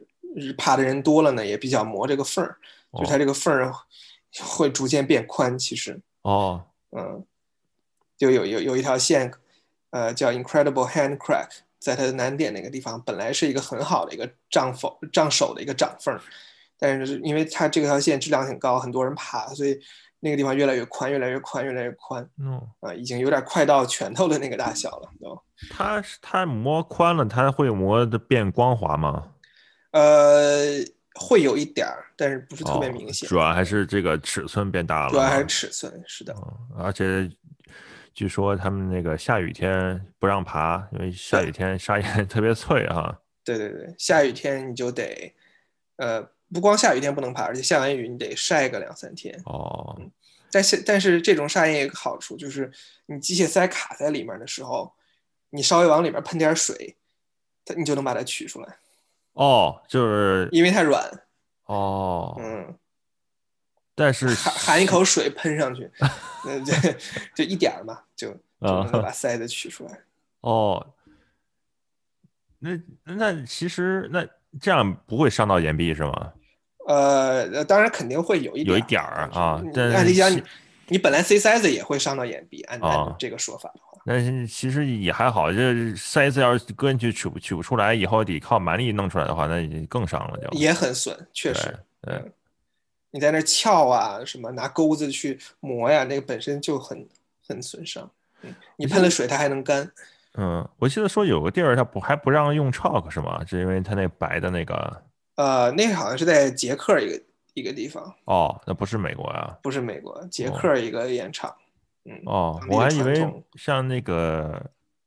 怕的人多了呢，也比较磨这个缝儿，就它这个缝儿会逐渐变宽。其实哦，嗯，就有有有一条线，呃，叫 Incredible Hand Crack，在它的难点那个地方，本来是一个很好的一个胀缝胀手的一个掌缝，但是因为它这条线质量很高，很多人爬，所以。那个地方越来越宽，越来越宽，越来越宽。嗯啊，已经有点快到拳头的那个大小了，都。它它磨宽了，它会磨的变光滑吗？呃，会有一点儿，但是不是特别明显。主要还是这个尺寸变大了。主要还是尺寸，是的。而且据说他们那个下雨天不让爬，因为下雨天沙岩 [LAUGHS] 特别脆啊。对对对，下雨天你就得呃。不光下雨天不能爬，而且下完雨你得晒个两三天。哦，但是但是这种砂岩有个好处，就是你机械塞卡在里面的时候，你稍微往里面喷点水，它你就能把它取出来。哦，就是因为它软。哦，嗯。但是含含一口水喷上去，[LAUGHS] 那就就一点嘛，就就能把塞子取出来。[LAUGHS] 哦，那那其实那。这样不会伤到岩壁是吗？呃，当然肯定会有一有一点儿啊。按理讲，你你本来塞塞子也会伤到眼鼻，按按这个说法的话。但是其实也还好，这塞子要是搁进去取不取不出来，以后得靠蛮力弄出来的话，那更伤了就。也很损，确实。嗯，你在那撬啊，什么拿钩子去磨呀，那个本身就很很损伤。嗯，你喷了水，它还能干。嗯，我记得说有个地儿它不还不让用 chalk 是吗？是因为它那白的那个？呃，那好像是在捷克一个一个地方。哦，那不是美国呀？不是美国，捷克一个盐场。嗯。哦，我还以为像那个，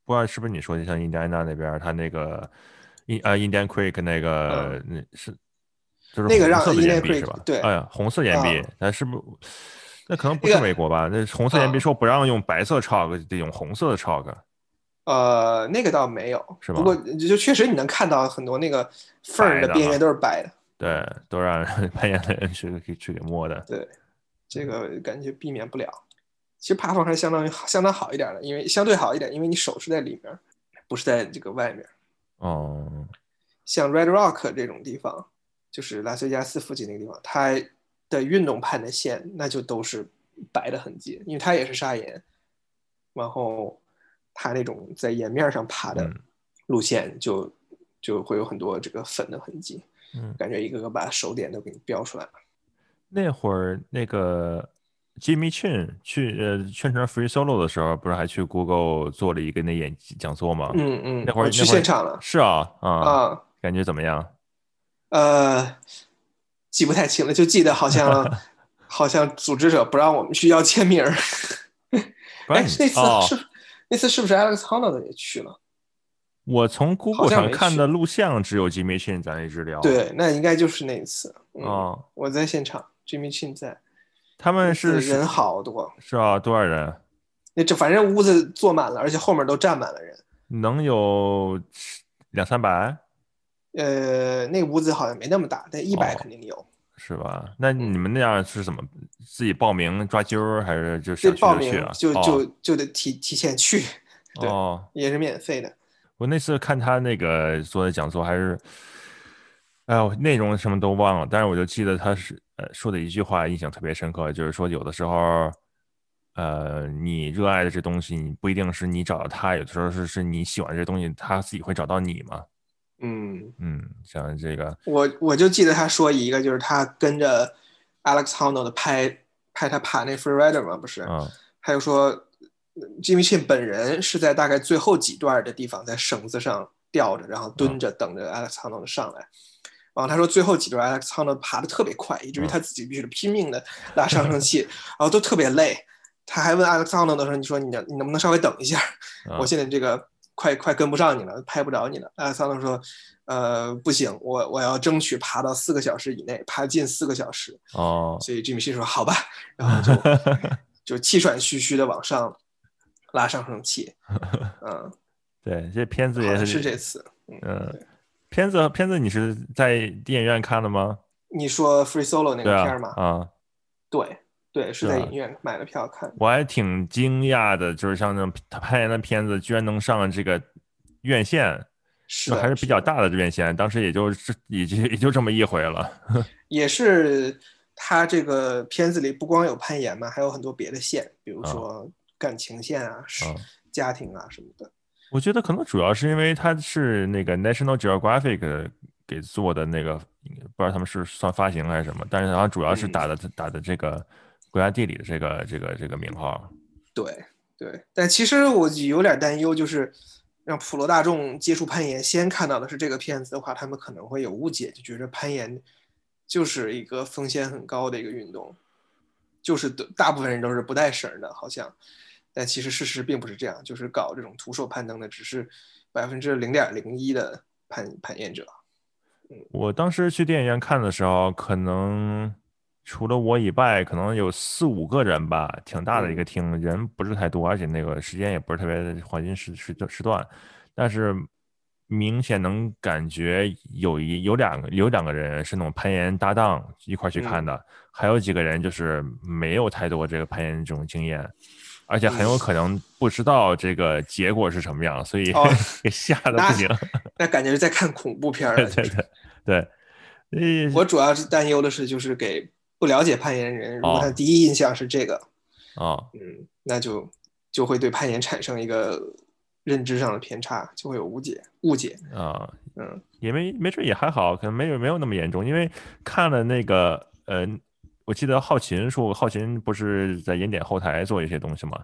不知道是不是你说的，像印第安纳那边，他那个印呃 Indian Creek 那个那是就是那个让红色的岩壁是吧？对，哎呀，红色岩壁，那是不是？那可能不是美国吧？那红色岩壁说不让用白色 chalk，得用红色的 chalk。呃，那个倒没有，是吧？不过就确实你能看到很多那个缝儿的边缘都是白的，对，都让攀岩 [LAUGHS] 的人去去去给摸的。对，这个感觉避免不了。其实爬房还是相当于相当好一点的，因为相对好一点，因为你手是在里面，不是在这个外面。哦，像 Red Rock 这种地方，就是拉斯维加斯附近那个地方，它的运动攀的线那就都是白的痕迹，因为它也是砂岩，然后。它那种在岩面上爬的路线，就就会有很多这个粉的痕迹，嗯，感觉一个个把手点都给你标出来了。那会儿那个 Jimmy Chin 去呃全程 free solo 的时候，不是还去 Google 做了一个那演讲座吗？嗯嗯，那会儿去现场了。是啊啊啊，感觉怎么样？呃，记不太清了，就记得好像 [LAUGHS] 好像组织者不让我们去要签名儿。哎，那次是。那次是不是 Alex Honnold 也去了？我从 Google 上看的录像只有 Jimmy Chin 在那治疗。对，那应该就是那一次。哦，我在现场，Jimmy Chin 在。他们是人好多，是啊，多少人？那这反正屋子坐满了，而且后面都站满了人。能有两三百？呃，那个屋子好像没那么大，但一百肯定有。是吧？那你们那样是怎么自己报名抓阄儿，还是就想去就去啊？就就就得提提前去，对，也是免费的。我那次看他那个做的讲座，还是，哎呦，内容什么都忘了，但是我就记得他是呃说的一句话印象特别深刻，就是说有的时候，呃，你热爱的这东西，你不一定是你找到他，有的时候是是你喜欢这东西，他自己会找到你嘛。嗯嗯，像这个，我我就记得他说一个，就是他跟着 Alex Honnold 拍拍他爬那 Free Rider 嘛，不是？嗯。还有说，Jimmy Chin 本人是在大概最后几段的地方在绳子上吊着，然后蹲着等着 Alex Honnold 上来。然后他说最后几段 Alex Honnold 爬的特别快，以至于他自己必须得拼命的拉上升器，[LAUGHS] 然后都特别累。他还问 Alex Honnold 说：“你说你你能不能稍微等一下？我现在这个。”快快跟不上你了，拍不着你了。艾桑德说：“呃，不行，我我要争取爬到四个小时以内，爬近四个小时。”哦，所以 Jimmy 说：“好吧。”然后就 [LAUGHS] 就气喘吁吁的往上拉上升器。[LAUGHS] 嗯，对，这片子也是是这次。嗯，片子片子你是在电影院看的吗？你说 Free Solo 那个片儿吗？啊，对。对，是在影院买的票看。我还挺惊讶的，就是像那种他拍的片子，居然能上这个院线，是还是比较大的院线。当时也就是也就也就这么一回了。[LAUGHS] 也是他这个片子里不光有攀岩嘛，还有很多别的线，比如说感情线啊、家庭啊什么的。我觉得可能主要是因为他是那个 National Geographic 给做的那个，不知道他们是算发行还是什么，但是好像主要是打的打的这个。国家地理的这个这个这个名号，对对，但其实我有点担忧，就是让普罗大众接触攀岩，先看到的是这个片子的话，他们可能会有误解，就觉得攀岩就是一个风险很高的一个运动，就是大部分人都是不带绳的，好像，但其实事实并不是这样，就是搞这种徒手攀登的只是百分之零点零一的攀攀岩者。嗯，我当时去电影院看的时候，可能。除了我以外，可能有四五个人吧，挺大的一个厅，人不是太多，而且那个时间也不是特别的黄金时时时段，但是明显能感觉有一有两个有两个人是那种攀岩搭档一块去看的，还有几个人就是没有太多这个攀岩这种经验，而且很有可能不知道这个结果是什么样，所以 [LAUGHS] 给吓得不行。[LAUGHS] 那感觉是在看恐怖片儿。对对对对，我主要是担忧的是，就是给。不了解攀岩人，如果他第一印象是这个，啊，嗯，那就就会对攀岩产生一个认知上的偏差，就会有误解误解啊，嗯，也没没准也还好，可能没有没有那么严重，因为看了那个，呃，我记得浩琴说，浩琴不是在岩点后台做一些东西嘛，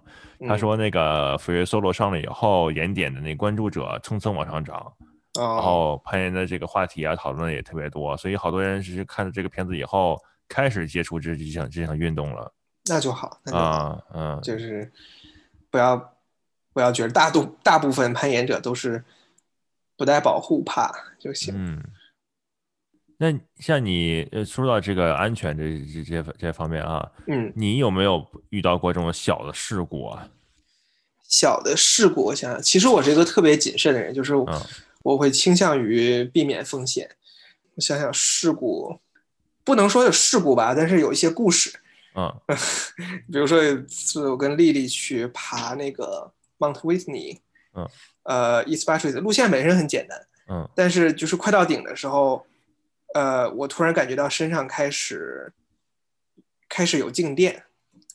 他说那个飞跃 solo 上了以后，岩点的那关注者蹭蹭往上涨，然后攀岩的这个话题啊讨论的也特别多，所以好多人是看了这个片子以后。开始接触这这项这项运动了，那就好，那就好，嗯，就是不要不要觉得大度大部分攀岩者都是不带保护怕就行。嗯，那像你呃说到这个安全这这这这方面啊，嗯，你有没有遇到过这种小的事故啊？小的事故，我想想，其实我是一个特别谨慎的人，就是我会倾向于避免风险。我想想，事故不能说有事故吧，但是有一些故事。嗯，[LAUGHS] 比如说有次我跟丽丽去爬那个 Mount Whitney，嗯，呃，East 的路线本身很简单，嗯，但是就是快到顶的时候，呃，我突然感觉到身上开始开始有静电，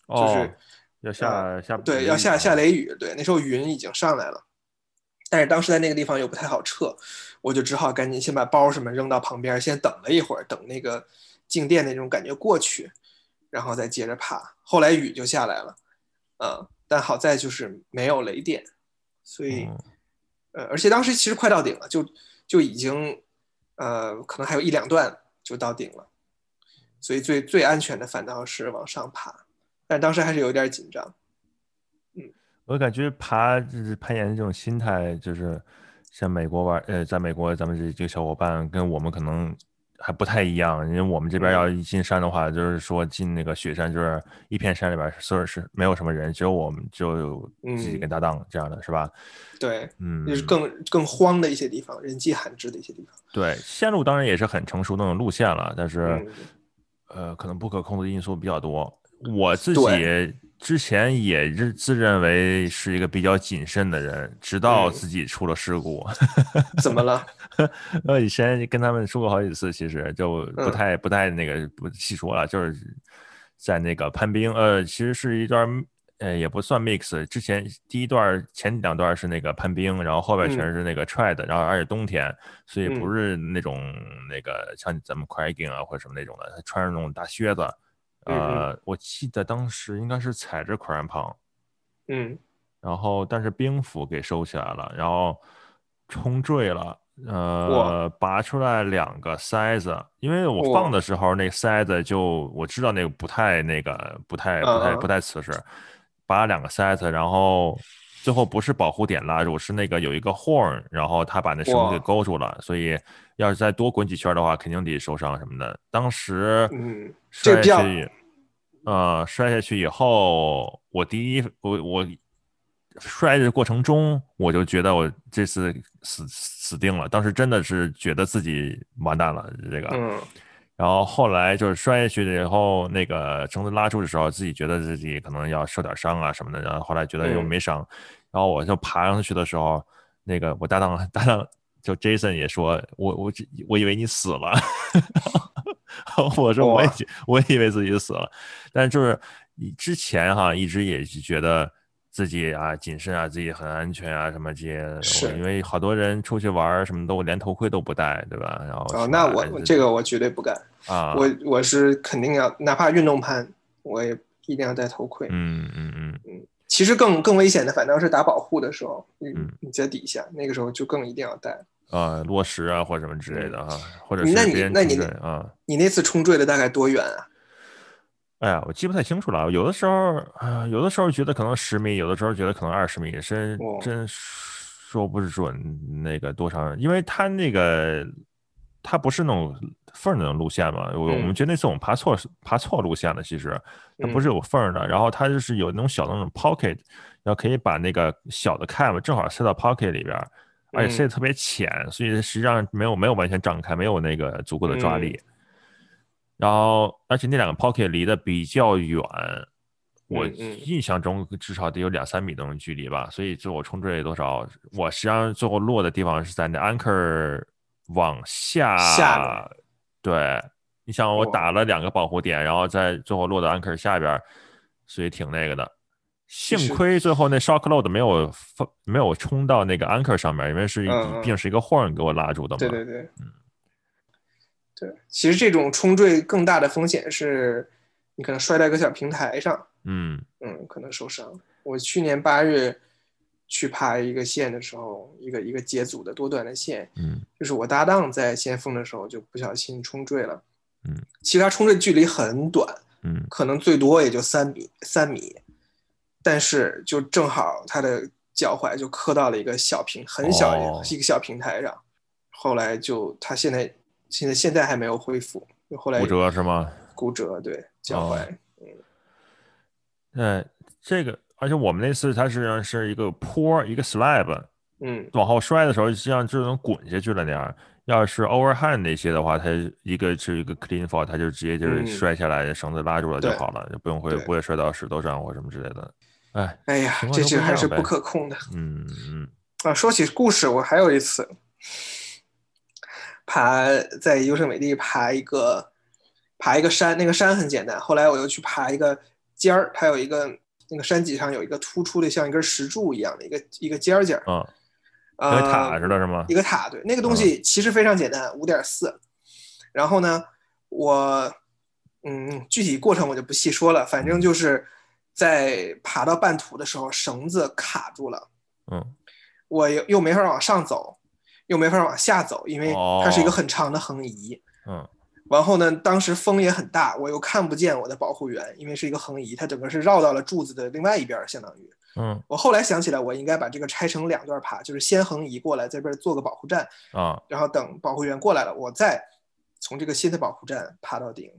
就是要下下对要下下雷雨，对，那时候云已经上来了，但是当时在那个地方又不太好撤，我就只好赶紧先把包什么扔到旁边，先等了一会儿，等那个静电那种感觉过去。然后再接着爬，后来雨就下来了，嗯，但好在就是没有雷电，所以，呃，而且当时其实快到顶了，就就已经，呃，可能还有一两段就到顶了，所以最最安全的反倒是往上爬，但当时还是有点紧张，嗯，我感觉爬就是攀岩这种心态，就是像美国玩，呃，在美国咱们这这个小伙伴跟我们可能。还不太一样，因为我们这边要一进山的话，就是说进那个雪山，就是一片山里边，所有是没有什么人，只有我们就自己跟搭档这样的是吧？对，嗯，就是更更荒的一些地方，人迹罕至的一些地方。对，线路当然也是很成熟那种路线了，但是，呃，可能不可控的因素比较多。我自己。之前也是自认为是一个比较谨慎的人，直到自己出了事故。怎么了？[LAUGHS] 呃以前跟他们说过好几次，其实就不太不太那个不细说了，就是在那个攀冰，呃，其实是一段，呃，也不算 mix。之前第一段前两段是那个攀冰，然后后边全是那个 trad，然后而且冬天，所以不是那种那个像咱们 cragging 啊或者什么那种的，他穿着那种大靴子。呃，我记得当时应该是踩着 crampon，嗯，然后但是冰斧给收起来了，然后冲坠了，呃，拔出来两个塞子，因为我放的时候那塞子就我知道那个不太那个不太不太不太瓷实，拔了两个塞子，然后最后不是保护点拉住，是那个有一个 horn，然后他把那绳子给勾住了，所以。要是再多滚几圈的话，肯定得受伤什么的。当时，嗯，摔下去，呃，摔下去以后，我第一，我我摔的过程中，我就觉得我这次死死定了。当时真的是觉得自己完蛋了，这个。嗯。然后后来就是摔下去了以后，那个绳子拉住的时候，自己觉得自己可能要受点伤啊什么的。然后后来觉得又没伤，然后我就爬上去的时候，那个我搭档 [LAUGHS] 搭档。就 Jason 也说，我我我以为你死了，[LAUGHS] 我说我也我也以为自己死了，但就是你之前哈一直也是觉得自己啊谨慎啊，自己很安全啊什么这些，是因为好多人出去玩什么都连头盔都不戴，对吧？然后哦，那我这个我绝对不敢啊，我我是肯定要，哪怕运动攀我也一定要戴头盔，嗯嗯嗯嗯。其实更更危险的反倒是打保护的时候，你你在底下那个时候就更一定要戴。啊，落石啊，或者什么之类的哈，或者是那你那你啊，你那次冲坠了大概多远啊？哎呀，我记不太清楚了。有的时候啊，有的时候觉得可能十米，有的时候觉得可能二十米，真真说不准那个多长。因为它那个它不是那种缝那种路线嘛，我我们觉得那次我们爬错爬错路线了。其实它不是有缝的，然后它就是有那种小的那种 pocket，然后可以把那个小的 cam 正好塞到 pocket 里边。而且塞的特别浅，所以实际上没有没有完全张开，没有那个足够的抓力。然后，而且那两个 pocket 离得比较远，我印象中至少得有两三米那种距离吧。所以最后冲坠多少？我实际上最后落的地方是在那 anchor 往下。下。对，你想我打了两个保护点，然后在最后落到 anchor 下边，所以挺那个的。幸亏最后那 shock load 没有放，没有冲到那个 anchor 上面，因为是毕竟是一个 horn 给我拉住的嘛。对对对，嗯，对，其实这种冲坠更大的风险是，你可能摔在一个小平台上，嗯嗯，可能受伤。我去年八月去爬一个线的时候，一个一个节组的多段的线，嗯，就是我搭档在先锋的时候就不小心冲坠了，嗯，其实他冲坠距离很短，嗯，可能最多也就三米，三米。但是就正好他的脚踝就磕到了一个小平很小一个小平台上，后来就他现在现在现在还没有恢复，后来骨折是吗？骨折对脚踝，嗯，这个而且我们那次它实际上是一个坡，一个 slab，嗯，往后摔的时候实际上就能滚下去了那样。要是 overhand 那些的话，它一个是一个 clean fall，它就直接就是摔下来，绳子拉住了就好了，就不用会不会摔到石头上或什么之类的。哎，哎呀，这些还是不可控的。嗯嗯。啊，说起故事，我还有一次爬在优胜美地爬一个爬一个山，那个山很简单。后来我又去爬一个尖儿，它有一个那个山脊上有一个突出的像一根石柱一样的一个一个尖儿尖儿。嗯。一个塔似的，是吗？一个塔，对，那个东西其实非常简单，五点四。然后呢，我，嗯，具体过程我就不细说了，反正就是在爬到半途的时候，绳子卡住了。嗯。我又又没法往上走，又没法往下走，因为它是一个很长的横移。嗯。然后呢，当时风也很大，我又看不见我的保护员，因为是一个横移，它整个是绕到了柱子的另外一边，相当于。嗯，我后来想起来，我应该把这个拆成两段爬，就是先横移过来，在这边做个保护站啊，然后等保护员过来了，我再从这个新的保护站爬到顶。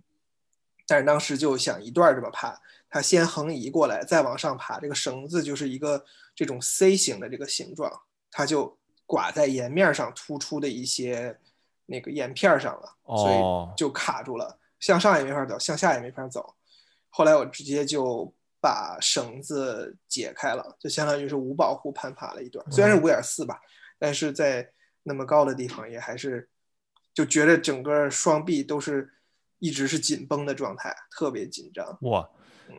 但是当时就想一段这么爬，它先横移过来，再往上爬，这个绳子就是一个这种 C 型的这个形状，它就挂在岩面上突出的一些那个岩片上了，所以就卡住了，向上也没法走，向下也没法走。后来我直接就。把绳子解开了，就相当于是无保护攀爬了一段，虽然是五点四吧，但是在那么高的地方也还是就觉得整个双臂都是一直是紧绷的状态，特别紧张。哇，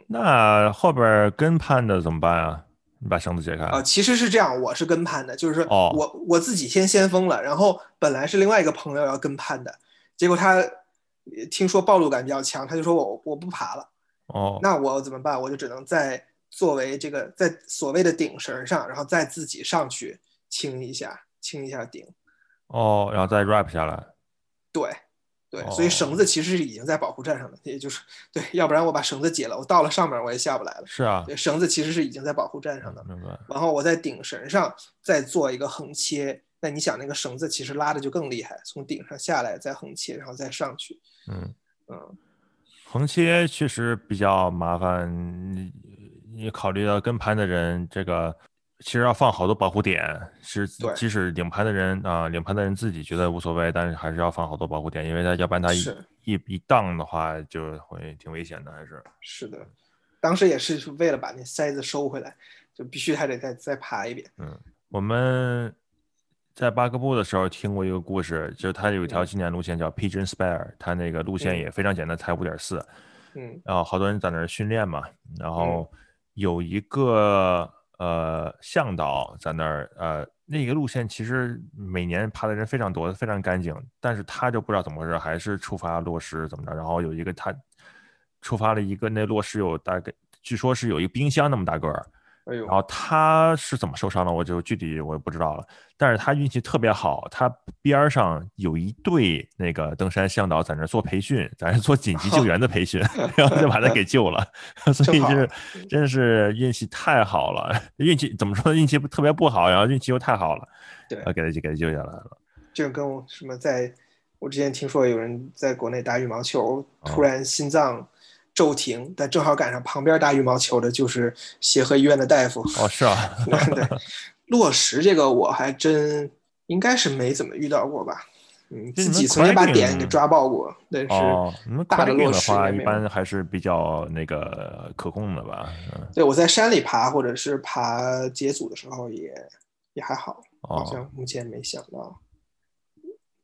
那后边跟攀的怎么办啊？你把绳子解开啊？其实是这样，我是跟攀的，就是说我我自己先先锋了，然后本来是另外一个朋友要跟攀的，结果他听说暴露感比较强，他就说我我不爬了。哦，那我怎么办？我就只能在作为这个在所谓的顶绳上，然后再自己上去清一下，清一下顶。哦，然后再 wrap 下来。对，对，所以绳子其实是已经在保护站上了，也就是对，要不然我把绳子解了，我到了上面我也下不来了。是啊，对，绳子其实是已经在保护站上的。明白。然后我在顶绳上再做一个横切，那你想那个绳子其实拉的就更厉害，从顶上下来再横切，然后再上去。嗯嗯。横切确实比较麻烦，你你考虑到跟盘的人，这个其实要放好多保护点，是即使领盘的人啊，领盘的人自己觉得无所谓，但是还是要放好多保护点，因为他要不然他一一一荡的话就会挺危险的，还是是的，当时也是为了把那塞子收回来，就必须还得再再爬一遍。嗯，我们。在巴格布的时候听过一个故事，就是他有一条经典路线叫 Pigeon Spire，他那个路线也非常简单，才五点四。嗯，然后好多人在那儿训练嘛，然后有一个呃向导在那儿，呃，那个路线其实每年爬的人非常多，非常干净，但是他就不知道怎么回事，还是触发落石怎么着，然后有一个他触发了一个那落石有大概，据说是有一个冰箱那么大个儿。然后他是怎么受伤的，我就具体我也不知道了。但是他运气特别好，他边上有一队那个登山向导在那做培训，在那做紧急救援的培训，[LAUGHS] 然后就把他给救了。[LAUGHS] 所以是真是运气太好了，运气怎么说？运气特别不好，然后运气又太好了，对，给他给他救下来了。就跟我什么，在我之前听说有人在国内打羽毛球，突然心脏。骤停，但正好赶上旁边打羽毛球的就是协和医院的大夫。哦，是啊，[LAUGHS] 对，[LAUGHS] 落石这个我还真应该是没怎么遇到过吧。嗯，自己曾经把点给抓爆过，但是大的落石的话，一般还是比较那个可控的吧。对，我在山里爬或者是爬解组的时候也也还好，好像目前没想到，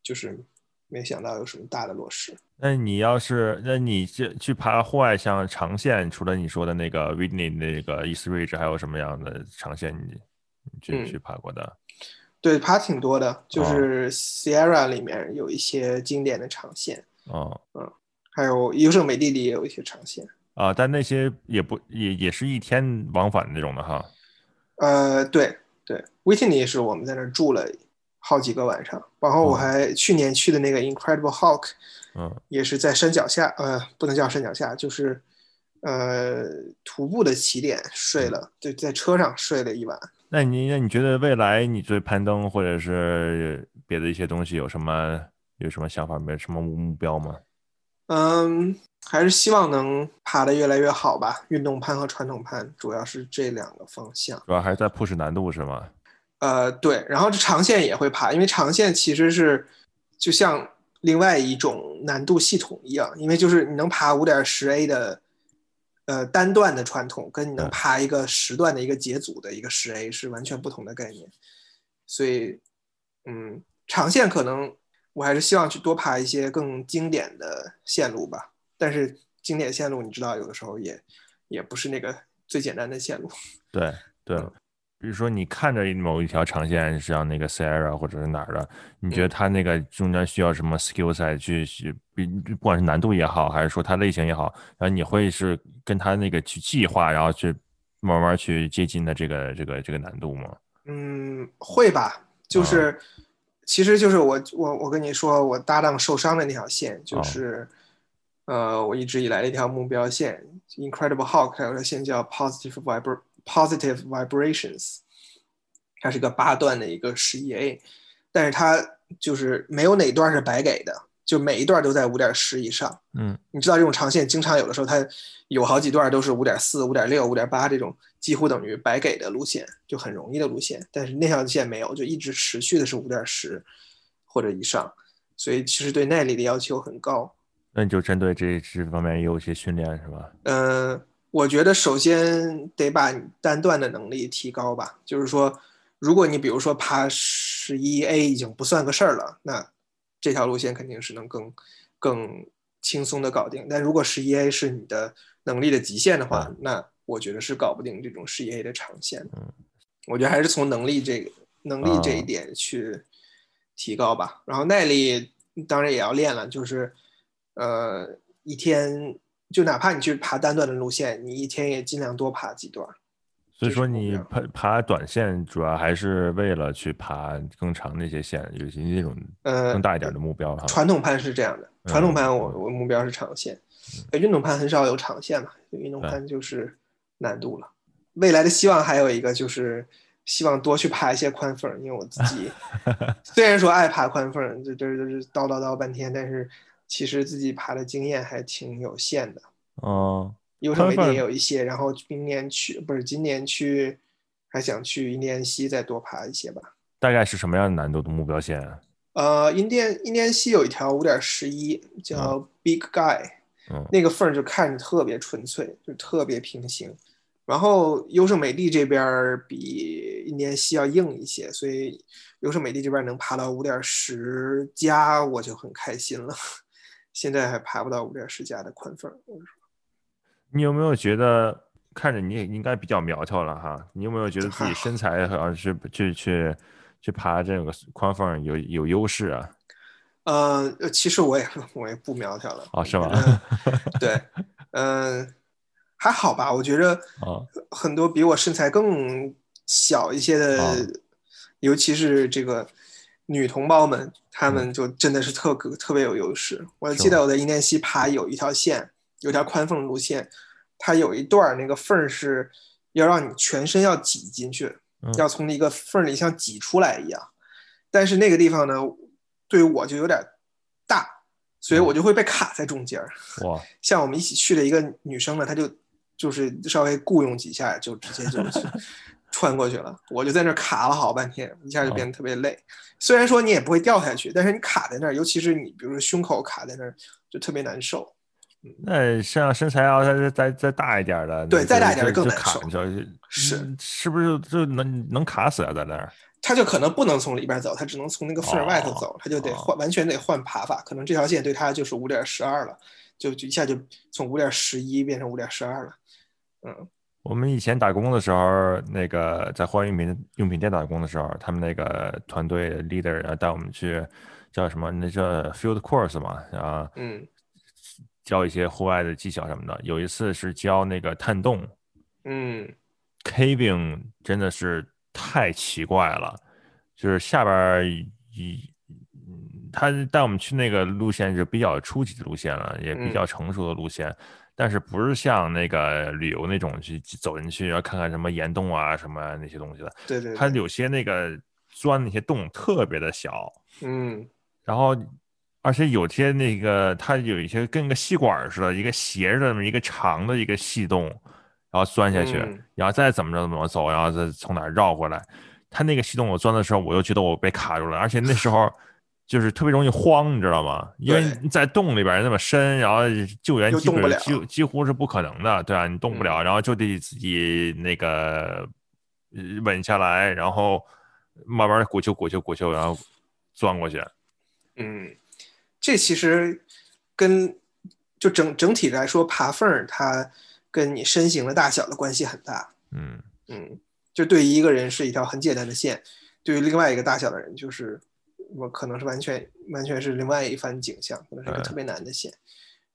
就是没想到有什么大的落实。那你要是，那你去去爬户外，像长线，除了你说的那个 Whitney 那个 East Ridge，还有什么样的长线你去去爬过的？对，爬挺多的，就是 Sierra 里面有一些经典的长线。哦，嗯，还有优胜美地里也有一些长线。啊，但那些也不也也是一天往返那种的哈。呃，对对，Whitney 是我们在那儿住了好几个晚上，然后我还去年去的那个 Incredible Hawk。嗯，也是在山脚下，呃，不能叫山脚下，就是，呃，徒步的起点睡了，就在车上睡了一晚。那你那你觉得未来你对攀登或者是别的一些东西有什么有什么想法没？什么目标吗？嗯，还是希望能爬得越来越好吧。运动攀和传统攀主要是这两个方向，主要还是在 push 难度是吗？呃，对，然后这长线也会爬，因为长线其实是就像另外一种难度系统一样，因为就是你能爬五点十 A 的呃单段的传统，跟你能爬一个十段的一个节组的一个十 A 是完全不同的概念，所以嗯，长线可能我还是希望去多爬一些更经典的线路吧。但是经典线路，你知道，有的时候也也不是那个最简单的线路。对对，比如说你看着某一条长线，像那个 Sierra 或者是哪儿的，你觉得它那个中间需要什么 skill set 去去，比不管是难度也好，还是说它类型也好，然后你会是跟它那个去计划，然后去慢慢去接近的这个这个这个难度吗？嗯，会吧。就是，其实就是我我我跟你说，我搭档受伤的那条线就是。呃，我一直以来的一条目标线，Incredible Hulk，还有条线叫 Positive Vibra Positive Vibrations，它是个八段的一个十一 A，但是它就是没有哪段是白给的，就每一段都在五点十以上。嗯，你知道这种长线经常有的时候它有好几段都是五点四、五点六、五点八这种几乎等于白给的路线，就很容易的路线，但是那条线没有，就一直持续的是五点十或者以上，所以其实对耐力的要求很高。那你就针对这这方面也有一些训练是吧？嗯，我觉得首先得把单段的能力提高吧。就是说，如果你比如说爬十一 A 已经不算个事儿了，那这条路线肯定是能更更轻松的搞定。但如果十一 A 是你的能力的极限的话，那我觉得是搞不定这种十一 A 的长线的。我觉得还是从能力这个能力这一点去提高吧。然后耐力当然也要练了，就是。呃，一天就哪怕你去爬单段的路线，你一天也尽量多爬几段。所以说你爬爬短线主要还是为了去爬更长的一些线，有些那种呃更大一点的目标哈。传统攀是这样的，传统攀我我目标是长线，运动攀很少有长线嘛，运动攀就是难度了。未来的希望还有一个就是希望多去爬一些宽缝，因为我自己 [LAUGHS] 虽然说爱爬宽缝，这这这叨叨叨半天，但是。其实自己爬的经验还挺有限的哦，优胜美地也有一些，然后明年去不是今年去，还想去印第安溪再多爬一些吧。大概是什么样的难度的目标线？呃，印第安印第安溪有一条五点十一，叫 Big Guy，那个缝就看着特别纯粹，就特别平行。然后优胜美地这边比印第安溪要硬一些，所以优胜美地这边能爬到五点十加，我就很开心了。现在还爬不到五点十加的宽缝。你有没有觉得看着你也应该比较苗条了哈？你有没有觉得自己身 [LAUGHS] 材好像是去去去爬这个宽缝有有优势啊？呃，其实我也 [LAUGHS] 我也不苗条了啊，是吗？[LAUGHS] 对，嗯，还好吧。我觉得啊，很多比我身材更小一些的，尤其是这个。女同胞们，她们就真的是特特别有优势。我记得我在印第安溪爬有一条线，有条宽缝路线，它有一段那个缝是要让你全身要挤进去，要从那个缝里像挤出来一样。但是那个地方呢，对于我就有点大，所以我就会被卡在中间。哇！[LAUGHS] 像我们一起去的一个女生呢，她就就是稍微雇佣几下，就直接就穿过去了。我就在那卡了好半天，一下就变得特别累。虽然说你也不会掉下去，但是你卡在那儿，尤其是你，比如说胸口卡在那儿，就特别难受。那像身材要再再再大一点的，对，再大一点的更难受。是是不是就能能卡死啊？在那儿，他就可能不能从里边走，他只能从那个缝外头走，他就得换，完全得换爬法。可能这条线对他就是五点十二了，就就一下就从五点十一变成五点十二了。嗯。我们以前打工的时候，那个在户外用品用品店打工的时候，他们那个团队 leader 要带我们去叫什么？那叫 field course 嘛，啊，嗯，教一些户外的技巧什么的。有一次是教那个探洞，嗯，caving 真的是太奇怪了，就是下边一，他带我们去那个路线是比较初级的路线了，也比较成熟的路线。但是不是像那个旅游那种去走进去要看看什么岩洞啊什么那些东西的？对对，它有些那个钻那些洞特别的小，嗯，然后而且有些那个它有一些跟个吸管似的，一个斜着那么一个长的一个细洞，然后钻下去，然后再怎么着怎么走，然后再从哪绕回来。它那个细洞我钻的时候，我又觉得我被卡住了，而且那时候就是特别容易慌，你知道吗？因为在洞里边那么深，然后救援基本几几乎是不可能的，对啊？你动不了，然后就得自己那个稳下来，然后慢慢鼓球鼓球鼓球，然后钻过去。嗯。这其实跟就整整体来说，爬缝儿它跟你身形的大小的关系很大。嗯嗯，就对于一个人是一条很简单的线，对于另外一个大小的人，就是我可能是完全完全是另外一番景象，可能是个特别难的线。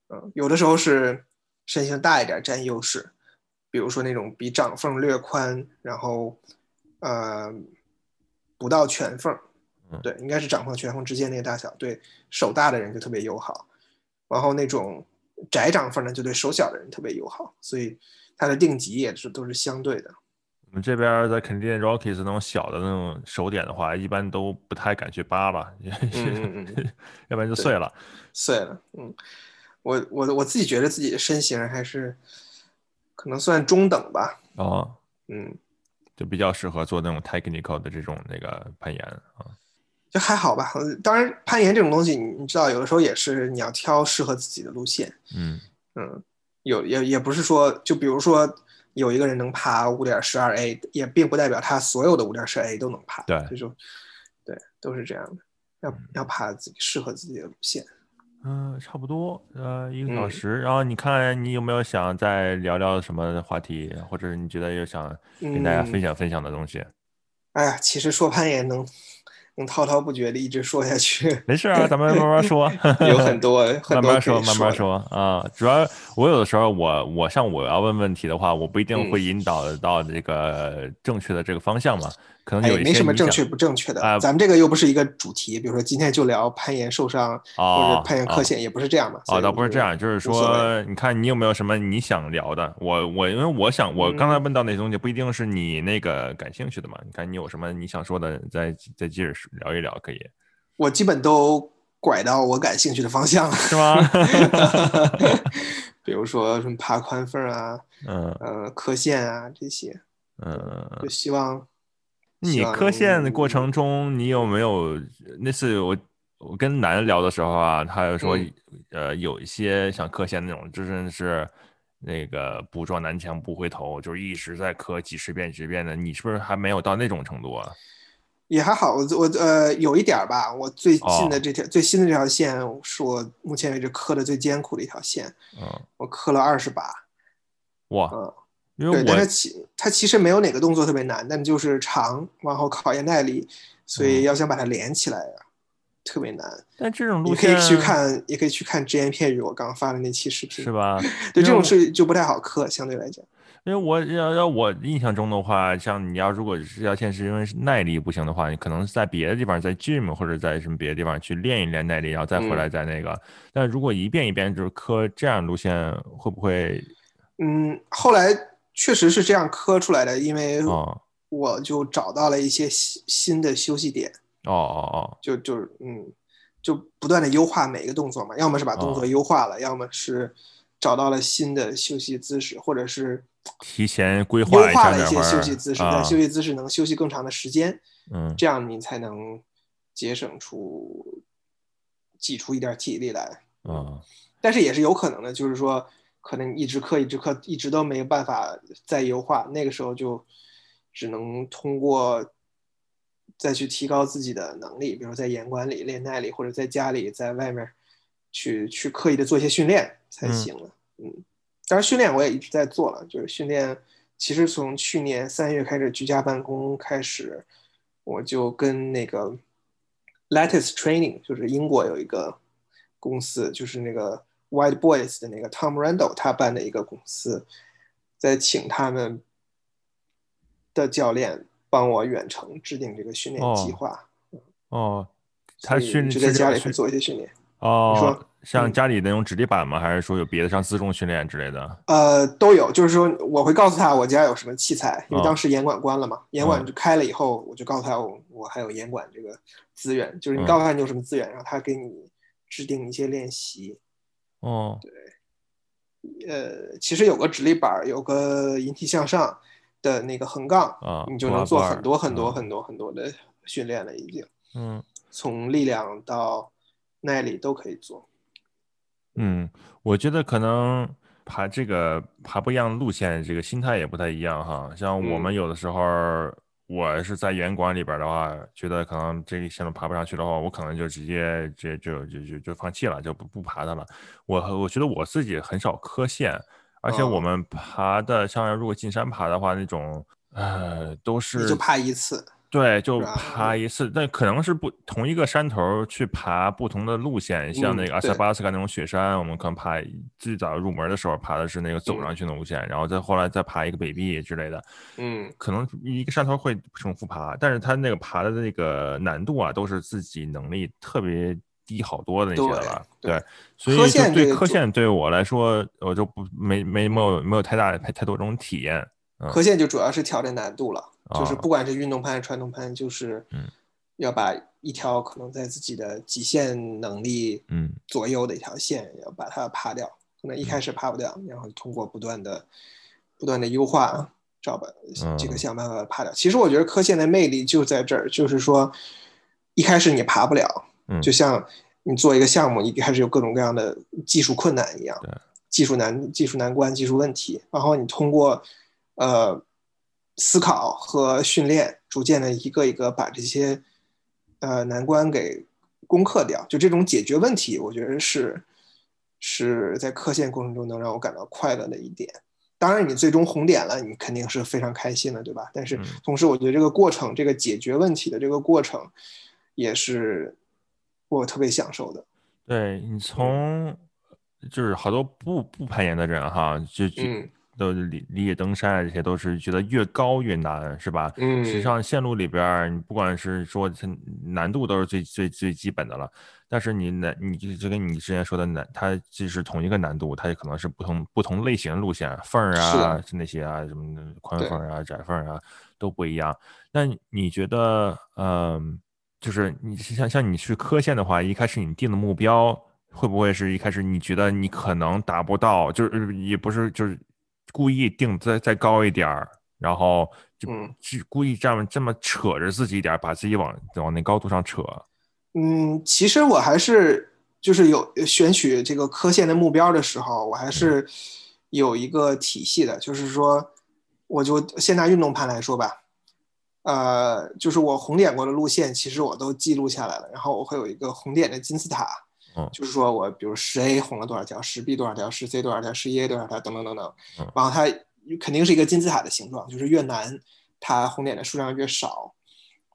嗯，有的时候是身形大一点占优势，比如说那种比掌缝略宽，然后呃不到拳缝。对，应该是掌缝拳缝之间那个大小，对手大的人就特别友好，然后那种窄掌缝呢，就对手小的人特别友好，所以它的定级也是都是相对的。我们这边在肯定 Rockies 那种小的那种手点的话，一般都不太敢去扒吧，[LAUGHS] 要不然就碎了。碎了，嗯，我我我自己觉得自己的身形还是可能算中等吧。哦，嗯，就比较适合做那种 technical 的这种那个攀岩啊。就还好吧，当然攀岩这种东西，你你知道，有的时候也是你要挑适合自己的路线。嗯嗯，有也也不是说，就比如说有一个人能爬五点十二 A，也并不代表他所有的五点十 A 都能爬。对，就说对，都是这样的，要要爬自己适合自己的路线。嗯，差不多，呃，一个小时。然后你看你有没有想再聊聊什么话题，或者你觉得有想跟大家分享分享的东西？哎呀，其实说攀岩能。能滔滔不绝的一直说下去，没事啊，咱们慢慢说，[LAUGHS] 有很多，[LAUGHS] 慢慢说，慢慢说啊。主要我有的时候，我我像我要问问题的话，我不一定会引导到这个正确的这个方向嘛。可能有没什么正确不正确的，咱们这个又不是一个主题，比如说今天就聊攀岩受伤或者攀岩磕线，也不是这样嘛。哦，倒不是这样，就是说，你看你有没有什么你想聊的？我我因为我想，我刚才问到那些东西不一定是你那个感兴趣的嘛。你看你有什么你想说的，再再接着聊一聊可以。我基本都拐到我感兴趣的方向了，是吗？[LAUGHS] 比如说什么爬宽缝啊，嗯呃磕线啊这些，嗯，就希望。你磕线的过程中，你有没有那次我我跟男的聊的时候啊，他又说，呃，有一些像磕线那种，就真的是那个不撞南墙不回头，就是一直在磕几十遍几十遍的。你是不是还没有到那种程度啊？也还好，我我呃有一点吧。我最近的这条最新的这条线是我目前为止磕的最艰苦的一条线。嗯，我磕了二十把。哇。嗯。对，但它其它其实没有哪个动作特别难，但就是长，然后考验耐力，所以要想把它连起来呀，特别难。但这种路线，你可以去看，也可以去看只言片语我刚发的那期视频，是吧？[LAUGHS] 对，这种事就不太好磕，相对来讲。因为我要要我印象中的话，像你要如果是要线是因为耐力不行的话，你可能在别的地方，在 gym 或者在什么别的地方去练一练耐力，然后再回来再那个。但如果一遍一遍就是磕这样路线，会不会？嗯，后来。确实是这样磕出来的，因为我就找到了一些新新的休息点。哦哦哦，就就是嗯，就不断的优化每一个动作嘛，要么是把动作优化了，要么是找到了新的休息姿势，或者是提前规划优化了一些休息姿势，但休息姿势能休息更长的时间。嗯，这样你才能节省出挤出一点体力来。嗯，但是也是有可能的，就是说。可能一直刻，一直刻，一直都没有办法再优化。那个时候就只能通过再去提高自己的能力，比如在严管里练耐力，或者在家里在外面去去刻意的做一些训练才行了。嗯，当然训练我也一直在做了，就是训练。其实从去年三月开始居家办公开始，我就跟那个 Lattice Training，就是英国有一个公司，就是那个。White Boys 的那个 Tom Randall 他办的一个公司，在请他们的教练帮我远程制定这个训练计划。哦，他训就在家里会做一些训练。哦，你说像家里那种直地板吗？还是说有别的像自重训练之类的？呃，都有。就是说我会告诉他我家有什么器材，因为当时严管关了嘛，严管就开了以后，我就告诉他我我还有严管这个资源。就是你告诉他你有什么资源，然后他给你。制定一些练习。哦，对，呃，其实有个直立板，有个引体向上的那个横杠啊，你就能做很多很多很多很多的训练了，已经。嗯，从力量到耐力都可以做。嗯，我觉得可能爬这个爬不一样的路线，这个心态也不太一样哈。像我们有的时候，我是在严管里边的话，觉得可能这个线路爬不上去的话，我可能就直接就就就就就放弃了，就不不爬它了。我我觉得我自己很少磕线，而且我们爬的像如果进山爬的话，那种呃都是就爬一次。对，就爬一次，但可能是不同一个山头去爬不同的路线，像那个阿塞巴斯卡那种雪山，我们可能爬最早入门的时候爬的是那个走上去的路线，然后再后来再爬一个北壁之类的，嗯，可能一个山头会重复爬，但是它那个爬的那个难度啊，都是自己能力特别低好多的那些了，对，所以就对科线对我来说，我就不没没没有没有太大太多这种体验，科线就主要是挑战难度了。就是不管是运动攀还是传统攀，就是要把一条可能在自己的极限能力左右的一条线，要把它爬掉。可能一开始爬不掉，然后通过不断的、不断的优化，找吧这个想办法爬掉。其实我觉得科线的魅力就在这儿，就是说一开始你爬不了，就像你做一个项目，一开始有各种各样的技术困难一样，技术难、技术难关、技术问题，然后你通过呃。思考和训练，逐渐的一个一个把这些呃难关给攻克掉。就这种解决问题，我觉得是是在课线过程中能让我感到快乐的一点。当然，你最终红点了，你肯定是非常开心的，对吧？但是同时，我觉得这个过程，这个解决问题的这个过程，也是我特别享受的。对你从就是好多不不攀岩的人哈，就嗯。都理理解登山啊，这些都是觉得越高越难，是吧？嗯，实际上线路里边，你不管是说难度都是最最最基本的了，但是你难，你就就跟你之前说的难，它既是同一个难度，它也可能是不同不同类型的路线，缝儿啊，是那些啊，什么宽缝啊、窄缝啊都不一样。那你觉得，嗯，就是你像像你去科线的话，一开始你定的目标会不会是一开始你觉得你可能达不到，就是也不是就是。故意定再再高一点儿，然后就故意这样这么扯着自己一点，把自己往往那高度上扯。嗯，其实我还是就是有选取这个科线的目标的时候，我还是有一个体系的，就是说，我就先拿运动盘来说吧，呃，就是我红点过的路线，其实我都记录下来了，然后我会有一个红点的金字塔。就是说我比如十 A 红了多少条，十 B 多少条，十 C 多少条，十一 A 多少条，等等等等。然后它肯定是一个金字塔的形状，就是越难，它红点的数量越少。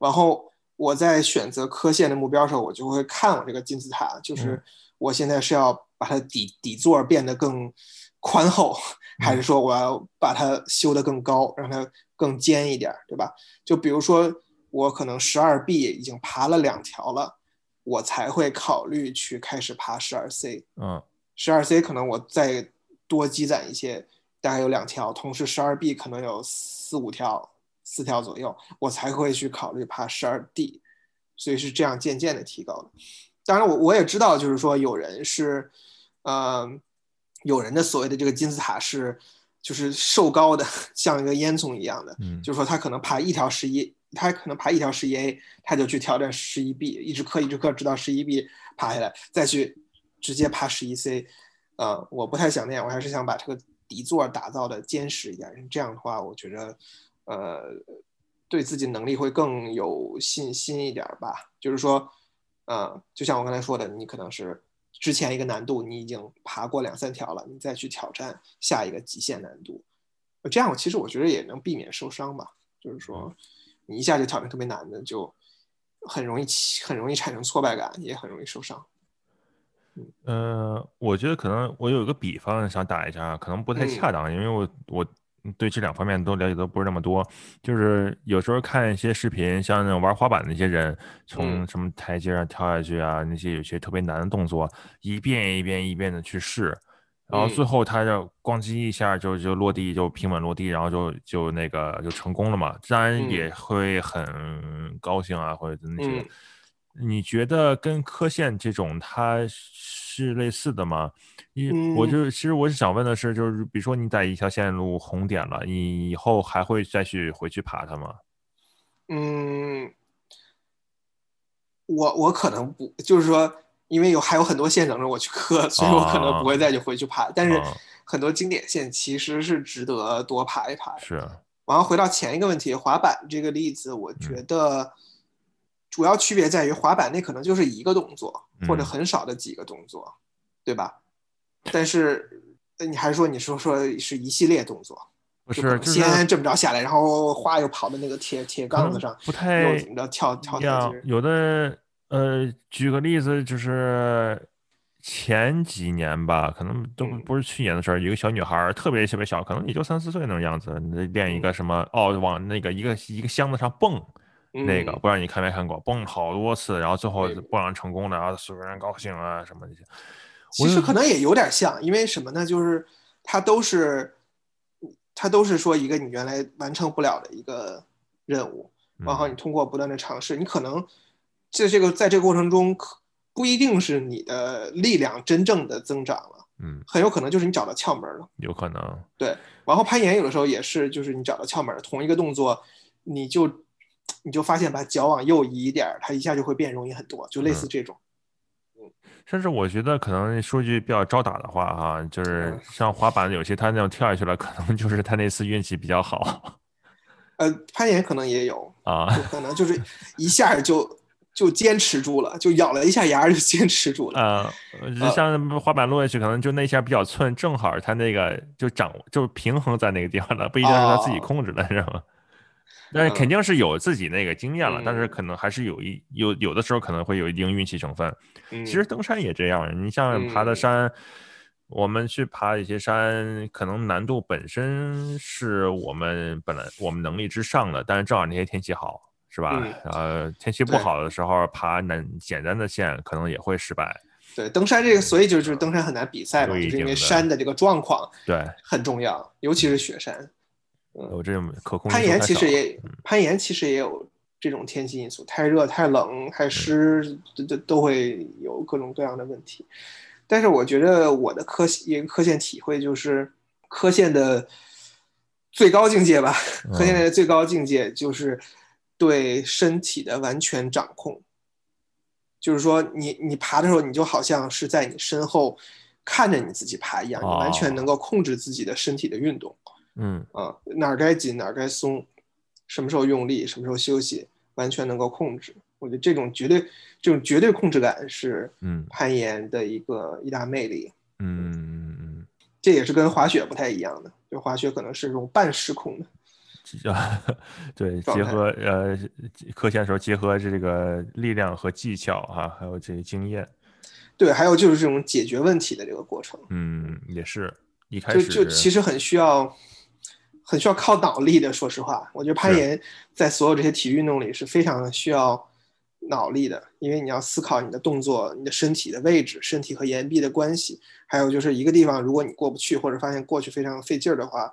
然后我在选择科线的目标的时候，我就会看我这个金字塔，就是我现在是要把它底底座变得更宽厚，还是说我要把它修得更高，让它更尖一点，对吧？就比如说我可能十二 B 已经爬了两条了。我才会考虑去开始爬十二 C，嗯，十二 C 可能我再多积攒一些，大概有两条，同时十二 B 可能有四五条，四条左右，我才会去考虑爬十二 D，所以是这样渐渐的提高的。当然，我我也知道，就是说有人是，呃，有人的所谓的这个金字塔是就是瘦高的，[LAUGHS] 像一个烟囱一样的，嗯，就是说他可能爬一条十一。他可能爬一条十一 A，他就去挑战十一 B，一直磕一直磕，直到十一 B 爬下来，再去直接爬十一 C。呃，我不太想那样，我还是想把这个底座打造的坚实一点。这样的话，我觉得，呃，对自己能力会更有信心一点吧。就是说，呃，就像我刚才说的，你可能是之前一个难度你已经爬过两三条了，你再去挑战下一个极限难度，这样其实我觉得也能避免受伤吧。就是说。你一下就挑战特别难的，就很容易起，很容易产生挫败感，也很容易受伤。嗯，我觉得可能我有一个比方想打一下，可能不太恰当，因为我我对这两方面都了解的不是那么多。就是有时候看一些视频，像那种玩滑板的那些人，从什么台阶上跳下去啊，那些有些特别难的动作，一遍一遍一遍的去试。然后最后他就咣叽一下就就落地就平稳落地，然后就就那个就成功了嘛，自然也会很高兴啊，或者那些。你觉得跟科线这种它是类似的吗？一，我就其实我是想问的是，就是比如说你在一条线路红点了，你以后还会再去回去爬它吗？嗯，我我可能不，就是说，因为有还有很多线等着我去磕，所以我可能不会再去回去爬。但是很多经典线其实是值得多爬一爬。是。然后回到前一个问题，滑板这个例子，我觉得。主要区别在于滑板那可能就是一个动作，或者很少的几个动作，对吧？但是你还是说你说说是一系列动作，不是先这么着下来，然后哗又跑到那个铁铁杠子上，不太又怎么着跳跳台阶？有的呃，举个例子，就是前几年吧，可能都不是去年的事儿，一个小女孩特别特别小，可能也就三四岁那种样子，练一个什么哦，往那个一个一个箱子上蹦。那个不知道你看没看过，蹦好多次，然后最后蹦上成功的，然后所有人高兴啊什么这些。其实可能也有点像，因为什么呢？就是它都是，它都是说一个你原来完成不了的一个任务，然后你通过不断的尝试，你可能在这个在这个过程中，可不一定是你的力量真正的增长了，嗯，很有可能就是你找到窍门了，有可能。对，然后攀岩有的时候也是，就是你找到窍门，同一个动作，你就。你就发现把脚往右移一点，它一下就会变容易很多，就类似这种。嗯，甚至我觉得可能说句比较招打的话哈，就是像滑板有些他那种跳下去了，可能就是他那次运气比较好。呃，攀岩可能也有啊，可能就是一下就就坚持住了，就咬了一下牙就坚持住了。啊，像滑板落下去，可能就那下比较寸，正好他那个就掌就平衡在那个地方了，不一定是他自己控制的，知道吗？但是肯定是有自己那个经验了，但是可能还是有一有有的时候可能会有一定运气成分。其实登山也这样，你像爬的山，我们去爬一些山，可能难度本身是我们本来我们能力之上的，但是正好那些天气好，是吧？呃，天气不好的时候爬难简单的线可能也会失败。对，登山这个，所以就是登山很难比赛嘛，就是因为山的这个状况对很重要，尤其是雪山。我这种可控。攀岩其实也，攀岩其实也有这种天气因素，太热、太冷、太湿，都都都会有各种各样的问题。但是我觉得我的科一个科线体会就是，科线的最高境界吧，科线的最高境界就是对身体的完全掌控。就是说，你你爬的时候，你就好像是在你身后看着你自己爬一样，你完全能够控制自己的身体的运动。嗯啊，哪儿该紧哪儿该松，什么时候用力，什么时候休息，完全能够控制。我觉得这种绝对这种绝对控制感是嗯攀岩的一个一大魅力。嗯嗯嗯，这也是跟滑雪不太一样的，就滑雪可能是这种半失控的。[LAUGHS] 对，结合呃课线时候结合这个力量和技巧哈，还有这些经验。对，还有就是这种解决问题的这个过程。嗯，也是一开始就就其实很需要。很需要靠脑力的，说实话，我觉得攀岩在所有这些体育运动里是非常需要脑力的，因为你要思考你的动作、你的身体的位置、身体和岩壁的关系，还有就是一个地方如果你过不去，或者发现过去非常费劲儿的话，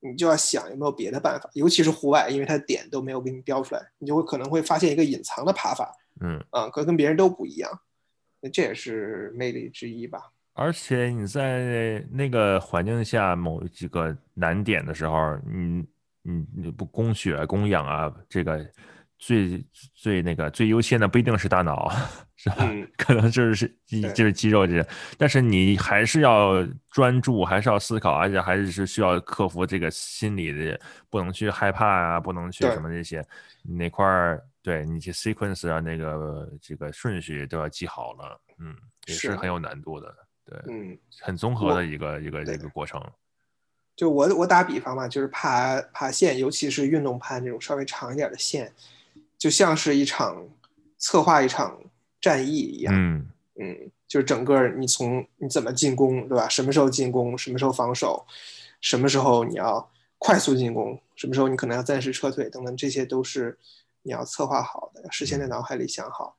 你就要想有没有别的办法，尤其是户外，因为它点都没有给你标出来，你就会可能会发现一个隐藏的爬法，嗯啊，可跟别人都不一样，那这也是魅力之一吧。而且你在那个环境下某几个难点的时候，你你你不供血供氧啊，这个最最那个最优先的不一定是大脑，[LAUGHS] 是吧？可能就是就是肌肉这些，但是你还是要专注，还是要思考，而且还是是需要克服这个心理的，不能去害怕啊，不能去什么这些，哪块儿对你去 sequence 啊，那个这个顺序都要记好了，嗯，也是很有难度的。对，嗯，很综合的一个一个一个过程。就我我打比方嘛，就是爬爬线，尤其是运动攀这种稍微长一点的线，就像是一场策划一场战役一样。嗯嗯，就是整个你从你怎么进攻，对吧？什么时候进攻，什么时候防守，什么时候你要快速进攻，什么时候你可能要暂时撤退，等等，这些都是你要策划好的，要事先在脑海里想好。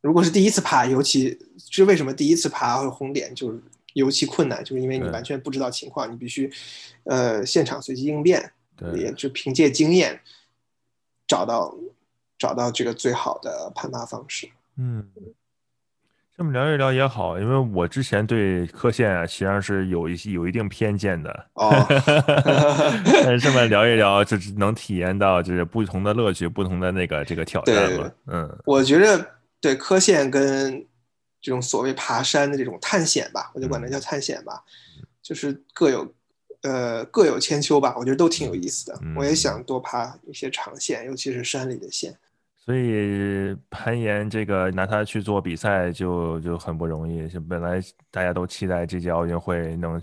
如果是第一次爬，尤其是为什么第一次爬会红点，就是尤其困难，就是因为你完全不知道情况，你必须，呃，现场随机应变，也就凭借经验找到找到这个最好的攀爬方式。嗯，这么聊一聊也好，因为我之前对科线啊，实际上是有一些有一定偏见的。哦，[LAUGHS] 但是这么聊一聊，[LAUGHS] 就是能体验到就是不同的乐趣，不同的那个这个挑战嘛。嗯，我觉得对科线跟这种所谓爬山的这种探险吧，我就管它叫探险吧，就是各有呃各有千秋吧。我觉得都挺有意思的。我也想多爬一些长线，尤其是山里的线。所以攀岩这个拿它去做比赛就就很不容易。就本来大家都期待这届奥运会能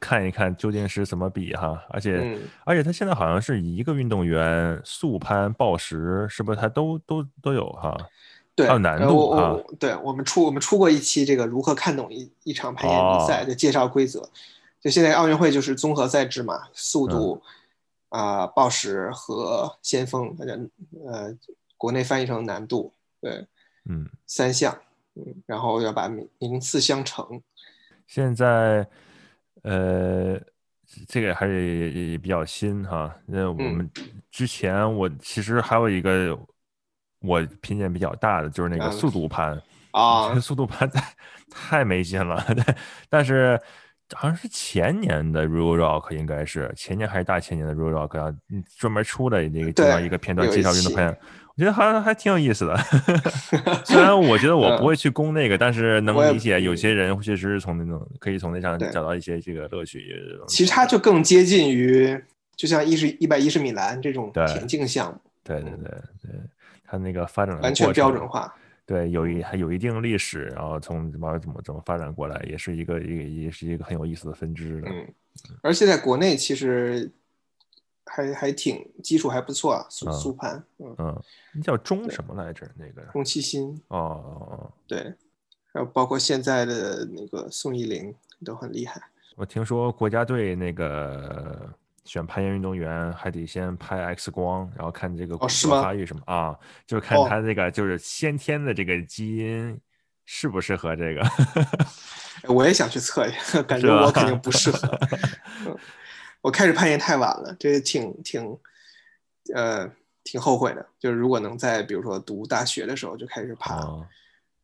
看一看究竟是怎么比哈，而且而且他现在好像是一个运动员速攀、报时，是不是他都都都有哈？对，还有难度啊。对我们出我们出过一期这个如何看懂一一场攀岩比赛，的介绍规则。就现在奥运会就是综合赛制嘛，速度啊、报时和先锋，大家呃。国内翻译成难度，对，嗯，三项，嗯，然后要把名名次相乘。现在，呃，这个还是也比较新哈。那我们之前我其实还有一个我偏见比较大的，就是那个速度盘啊，[LAUGHS] 速度盘太太没劲了。[LAUGHS] 但是好像是前年的 Rule Rock 应该是前年还是大前年的 Rule Rock 啊专门出的那个介绍一个片段介绍运动攀。我觉得好像还挺有意思的，[LAUGHS] 虽然我觉得我不会去攻那个，但是能理解有些人确实是从那种可以从那上找到一些这个乐趣。其实它就更接近于，就像一十一百一十米栏这种田径项目。对对对对，它那个发展完全标准化。对，有一还有一定历史，然后从怎么怎么怎么发展过来，也是一个一个也是一个很有意思的分支的。嗯，而且在国内其实。还还挺基础还不错啊，速速盘，嗯嗯，那叫钟什么来着？那个钟七新哦哦哦，对，还有包括现在的那个宋一龄都很厉害。我听说国家队那个选攀岩运动员还得先拍 X 光，然后看这个骨骼发育什么啊，就是看他这个就是先天的这个基因适不适合这个。我也想去测一下，[LAUGHS] 感觉我肯定不适合。[LAUGHS] 我开始攀岩太晚了，这挺挺，呃，挺后悔的。就是如果能在比如说读大学的时候就开始爬，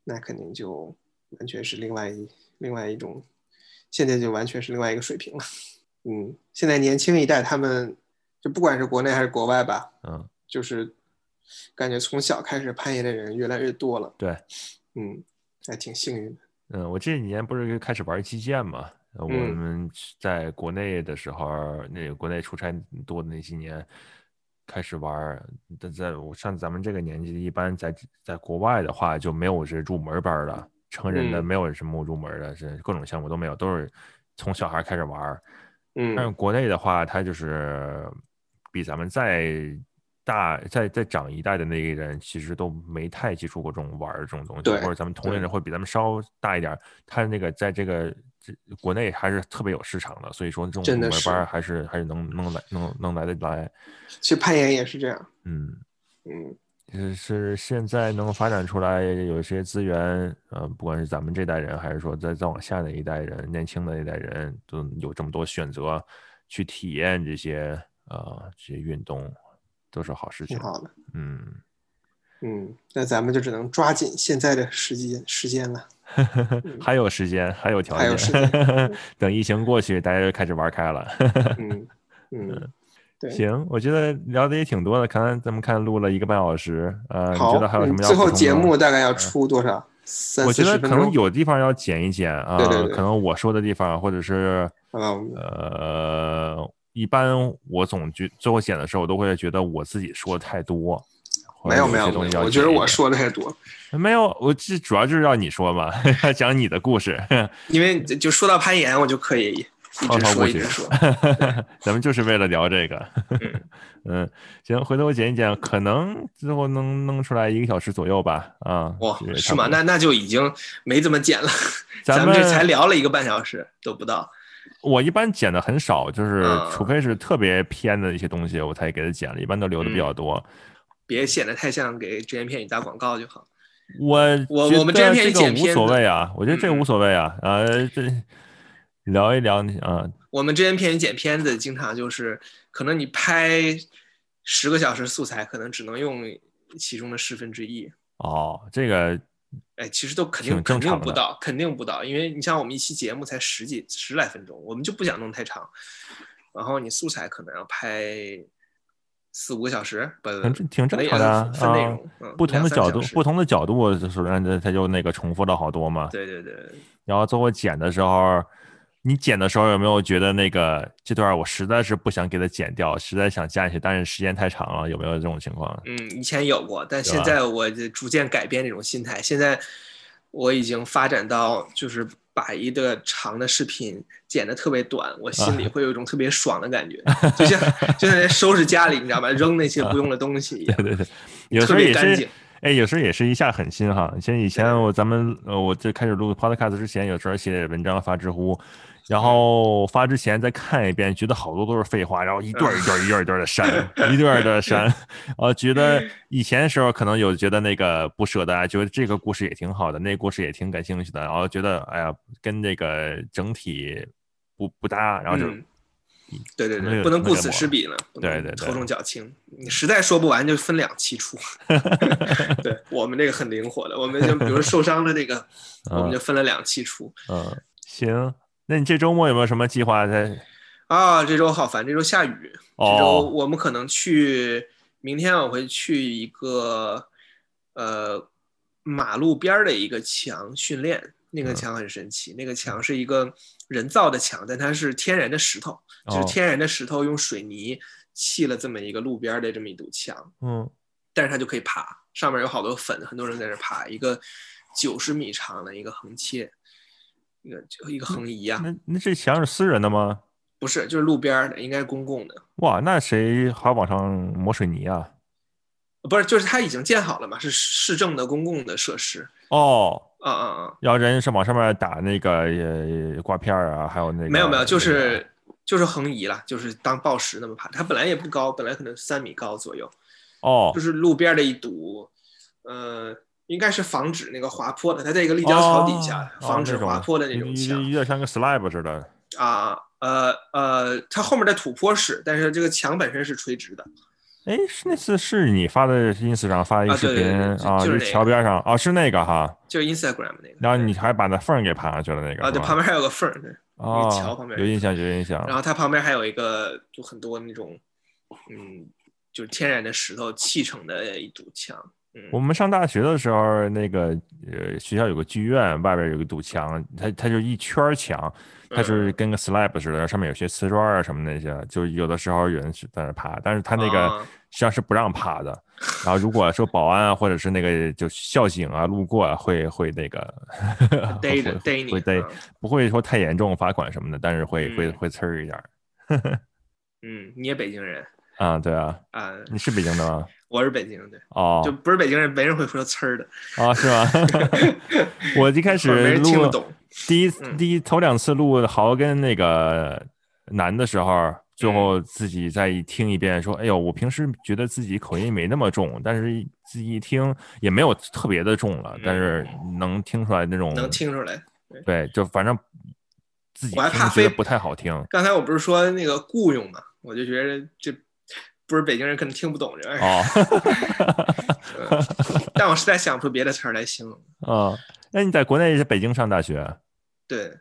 那肯定就完全是另外一另外一种，现在就完全是另外一个水平了。嗯，现在年轻一代他们就不管是国内还是国外吧，嗯，就是感觉从小开始攀岩的人越来越多了。对，嗯，还挺幸运的。嗯，我这几年不是开始玩击剑嘛。我们在国内的时候，那个国内出差多的那几年，开始玩。但在我像咱们这个年纪，一般在在国外的话，就没有是入门班的，成人的没有什么入门的，是各种项目都没有，都是从小孩开始玩。嗯，但是国内的话，它就是比咱们再。大再再长一代的那个人，其实都没太接触过这种玩儿这种东西，或者咱们同龄人会比咱们稍大一点。他那个在这个这国内还是特别有市场的，所以说这种入门班还是还是能能来能能来得来。其实攀岩也是这样，嗯嗯，是现在能发展出来有一些资源，呃，不管是咱们这代人，还是说再再往下的一代人，年轻的一代人，都有这么多选择去体验这些呃这些运动。都是好事情，挺好的。嗯嗯，那咱们就只能抓紧现在的时间时间了。[LAUGHS] 还有时间，还有条件。还有时间。[LAUGHS] 等疫情过去，大家就开始玩开了。[LAUGHS] 嗯嗯，对。行，我觉得聊的也挺多的。看咱们看录了一个半小时，呃，你觉得还有什么要？最后节目大概要出多少？我觉得可能有地方要剪一剪啊。可能我说的地方，或者是呃。一般我总觉最后剪的时候，我都会觉得我自己说的太多。没有没有，我觉得我说的太多。没有，我这主要就是要你说嘛，[LAUGHS] 讲你的故事。[LAUGHS] 因为就说到攀岩，我就可以一直说一直说。[LAUGHS] [LAUGHS] 咱们就是为了聊这个。嗯，行，回头我剪一剪，可能最后能弄出来一个小时左右吧。啊，哇，是吗？那那就已经没怎么剪了。咱们这才聊了一个半小时都不到。我一般剪的很少，就是除非是特别偏的一些东西，我才给他剪了。一般都留的比较多，别显得太像给只言片语打广告就好。我我我们只言片语剪片无所谓啊，我觉得这个无所谓啊。呃，这聊一聊啊。我们之前片语剪片子，经常就是可能你拍十个小时素材，可能只能用其中的十分之一。哦，这个，哎，其实都肯定肯定不到，肯定不到，因为你像我们一期节目才十几十来分钟，我们就不想弄太长。然后你素材可能要拍四五个小时，不挺正常的分内容，不同的角度，不同的角度，首先它就那个重复了好多嘛。对对对。然后最后剪的时候。你剪的时候有没有觉得那个这段我实在是不想给它剪掉，实在想加进去，但是时间太长了，有没有这种情况？嗯，以前有过，但现在我逐渐改变这种心态。现在我已经发展到就是把一个长的视频剪得特别短，我心里会有一种特别爽的感觉，就像就像在收拾家里，你知道吧？扔那些不用的东西一样。[LAUGHS] 对对对，[LAUGHS] 有时候也是，哎，有时候也是一下狠心哈。像以前我咱们呃，我在开始录 Podcast 之前，有时候写文章发知乎。然后发之前再看一遍，觉得好多都是废话，然后一段一段一段一段的删，一段一段的删。呃，觉得以前的时候可能有觉得那个不舍得，觉得这个故事也挺好的，那个故事也挺感兴趣的，然后觉得哎呀，跟那个整体不不搭，然后就，对对对，不能顾此失彼了，对对，头重脚轻，你实在说不完就分两期出。[LAUGHS] 对我们这个很灵活的，我们就比如受伤的那个，我们就分了两期出。嗯，行。那你这周末有没有什么计划在？啊，这周好烦，这周下雨。这周我们可能去，明天我会去一个呃马路边的一个墙训练。那个墙很神奇，那个墙是一个人造的墙，但它是天然的石头，就是天然的石头用水泥砌了这么一个路边的这么一堵墙。嗯，但是它就可以爬，上面有好多粉，很多人在这爬。一个九十米长的一个横切。一个就一个横移啊，那那这墙是私人的吗？不是，就是路边的，应该是公共的。哇，那谁还往上抹水泥啊？不是，就是它已经建好了嘛，是市政的公共的设施。哦，嗯嗯嗯。然后人是往上面打那个呃挂片啊，还有那个没有没有，就是就是横移了，就是当报时那么爬。它本来也不高，本来可能三米高左右。哦，就是路边的一堵，呃。应该是防止那个滑坡的，它在一个立交桥底下，防止滑坡的那种墙，有点像个 slab 似的。啊，呃呃，它后面的土坡是，但是这个墙本身是垂直的。哎，是那次是你发的 ins 上发一个视频啊，就是桥边上啊，是那个哈，就是 instagram 那个。然后你还把那缝给爬上去了那个。啊，对，旁边还有个缝，对，哦，桥旁边有印象，有印象。然后它旁边还有一个，就很多那种，嗯，就是天然的石头砌成的一堵墙。我们上大学的时候，那个呃学校有个剧院，外边有个堵墙，它它就一圈墙，它是跟个 slab 似的，上面有些瓷砖啊什么那些，就有的时候有人是在那爬，但是他那个实际上是不让爬的。然后如果说保安啊或者是那个就校警啊路过啊，会会那个 [LAUGHS] 逮着逮你，会逮，不会说太严重罚款什么的，但是会会会呲儿一点。[LAUGHS] 嗯，你也北京人啊？对啊，啊，你是北京的吗？[LAUGHS] 我是北京的，哦，就不是北京人，没人会说呲儿的啊，是吗？[LAUGHS] 我一开始录第一第一头两次录豪跟那个男的时候，最后自己再一听一遍，说：“哎呦，我平时觉得自己口音没那么重，但是自己一听也没有特别的重了，但是能听出来那种，能听出来，对，就反正自己我还怕飞不太好听。刚才我不是说那个雇佣嘛，我就觉得这。不是北京人可能听不懂这玩意儿，[LAUGHS] 但我实在想不出别的词儿来形容。啊，那你在国内是北京上大学？对。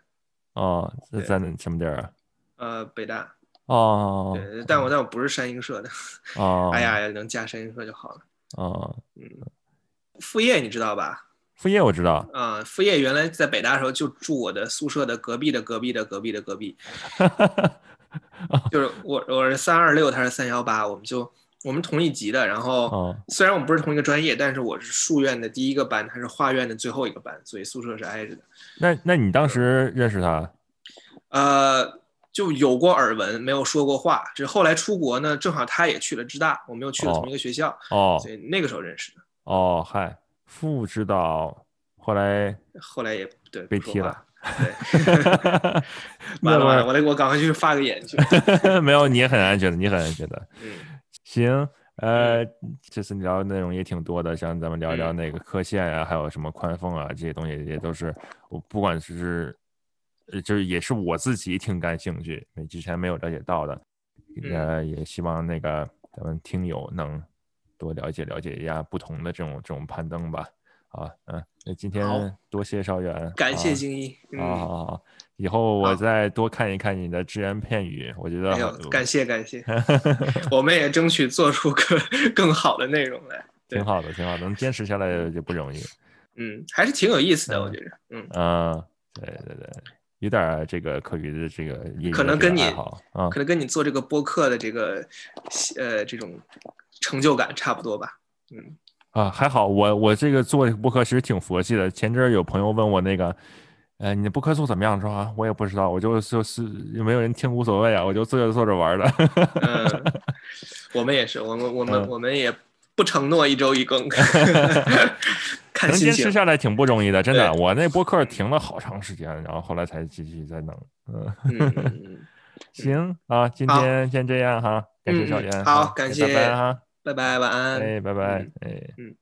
哦，在什么地儿啊？呃，北大。哦。对，但我但我不是山鹰社的。哦。[LAUGHS] 哎呀，能加山鹰社就好了。哦。嗯。副业你知道吧？副业我知道。啊，副业原来在北大的时候就住我的宿舍的隔壁的隔壁的隔壁的隔壁。[LAUGHS] [LAUGHS] 就是我我是三二六，他是三幺八，我们就我们同一级的。然后虽然我们不是同一个专业，但是我是数院的第一个班，他是化院的最后一个班，所以宿舍是挨着的。那那你当时认识他？[LAUGHS] 呃，就有过耳闻，没有说过话。是后来出国呢，正好他也去了浙大，我们又去了同一个学校，哦，所以那个时候认识的。哦，嗨，副指导，后来后来也对被踢了。对，[LAUGHS] 完了完了，我得我赶快去发个言去。[LAUGHS] 没有，你也很安全的，你很安全的。[LAUGHS] 嗯，行，呃，这次聊的内容也挺多的，像咱们聊聊那个科线啊，还有什么宽缝啊，这些东西也都是我不管是，就是也是我自己挺感兴趣，之前没有了解到的。呃，也希望那个咱们听友能多了解了解一下不同的这种这种攀登吧。啊，嗯，那今天多谢邵远，感谢精一，好好好，以后我再多看一看你的只言片语，我觉得感谢感谢，[LAUGHS] 我们也争取做出个更好的内容来，挺好的，挺好的，能坚持下来就不容易，嗯，还是挺有意思的，我觉得，嗯啊，对对对，有点这个课余的这个，可能跟你啊，可能跟你做这个播客的这个呃这种成就感差不多吧，嗯。啊，还好，我我这个做播客其实挺佛系的。前阵儿有朋友问我那个，呃，你的播客做怎么样？说啊？我也不知道，我就就是有没有人听无所谓啊，我就做着做着玩的。嗯，我们也是，我们我们我们也不承诺一周一更，[LAUGHS] 看能坚持下来挺不容易的，真的。我那播客停了好长时间，然后后来才继续再弄。嗯，[LAUGHS] 行啊，今天先这样哈，感谢小严，好，感谢，拜拜哈。拜拜，晚安。哎，拜拜，哎，嗯。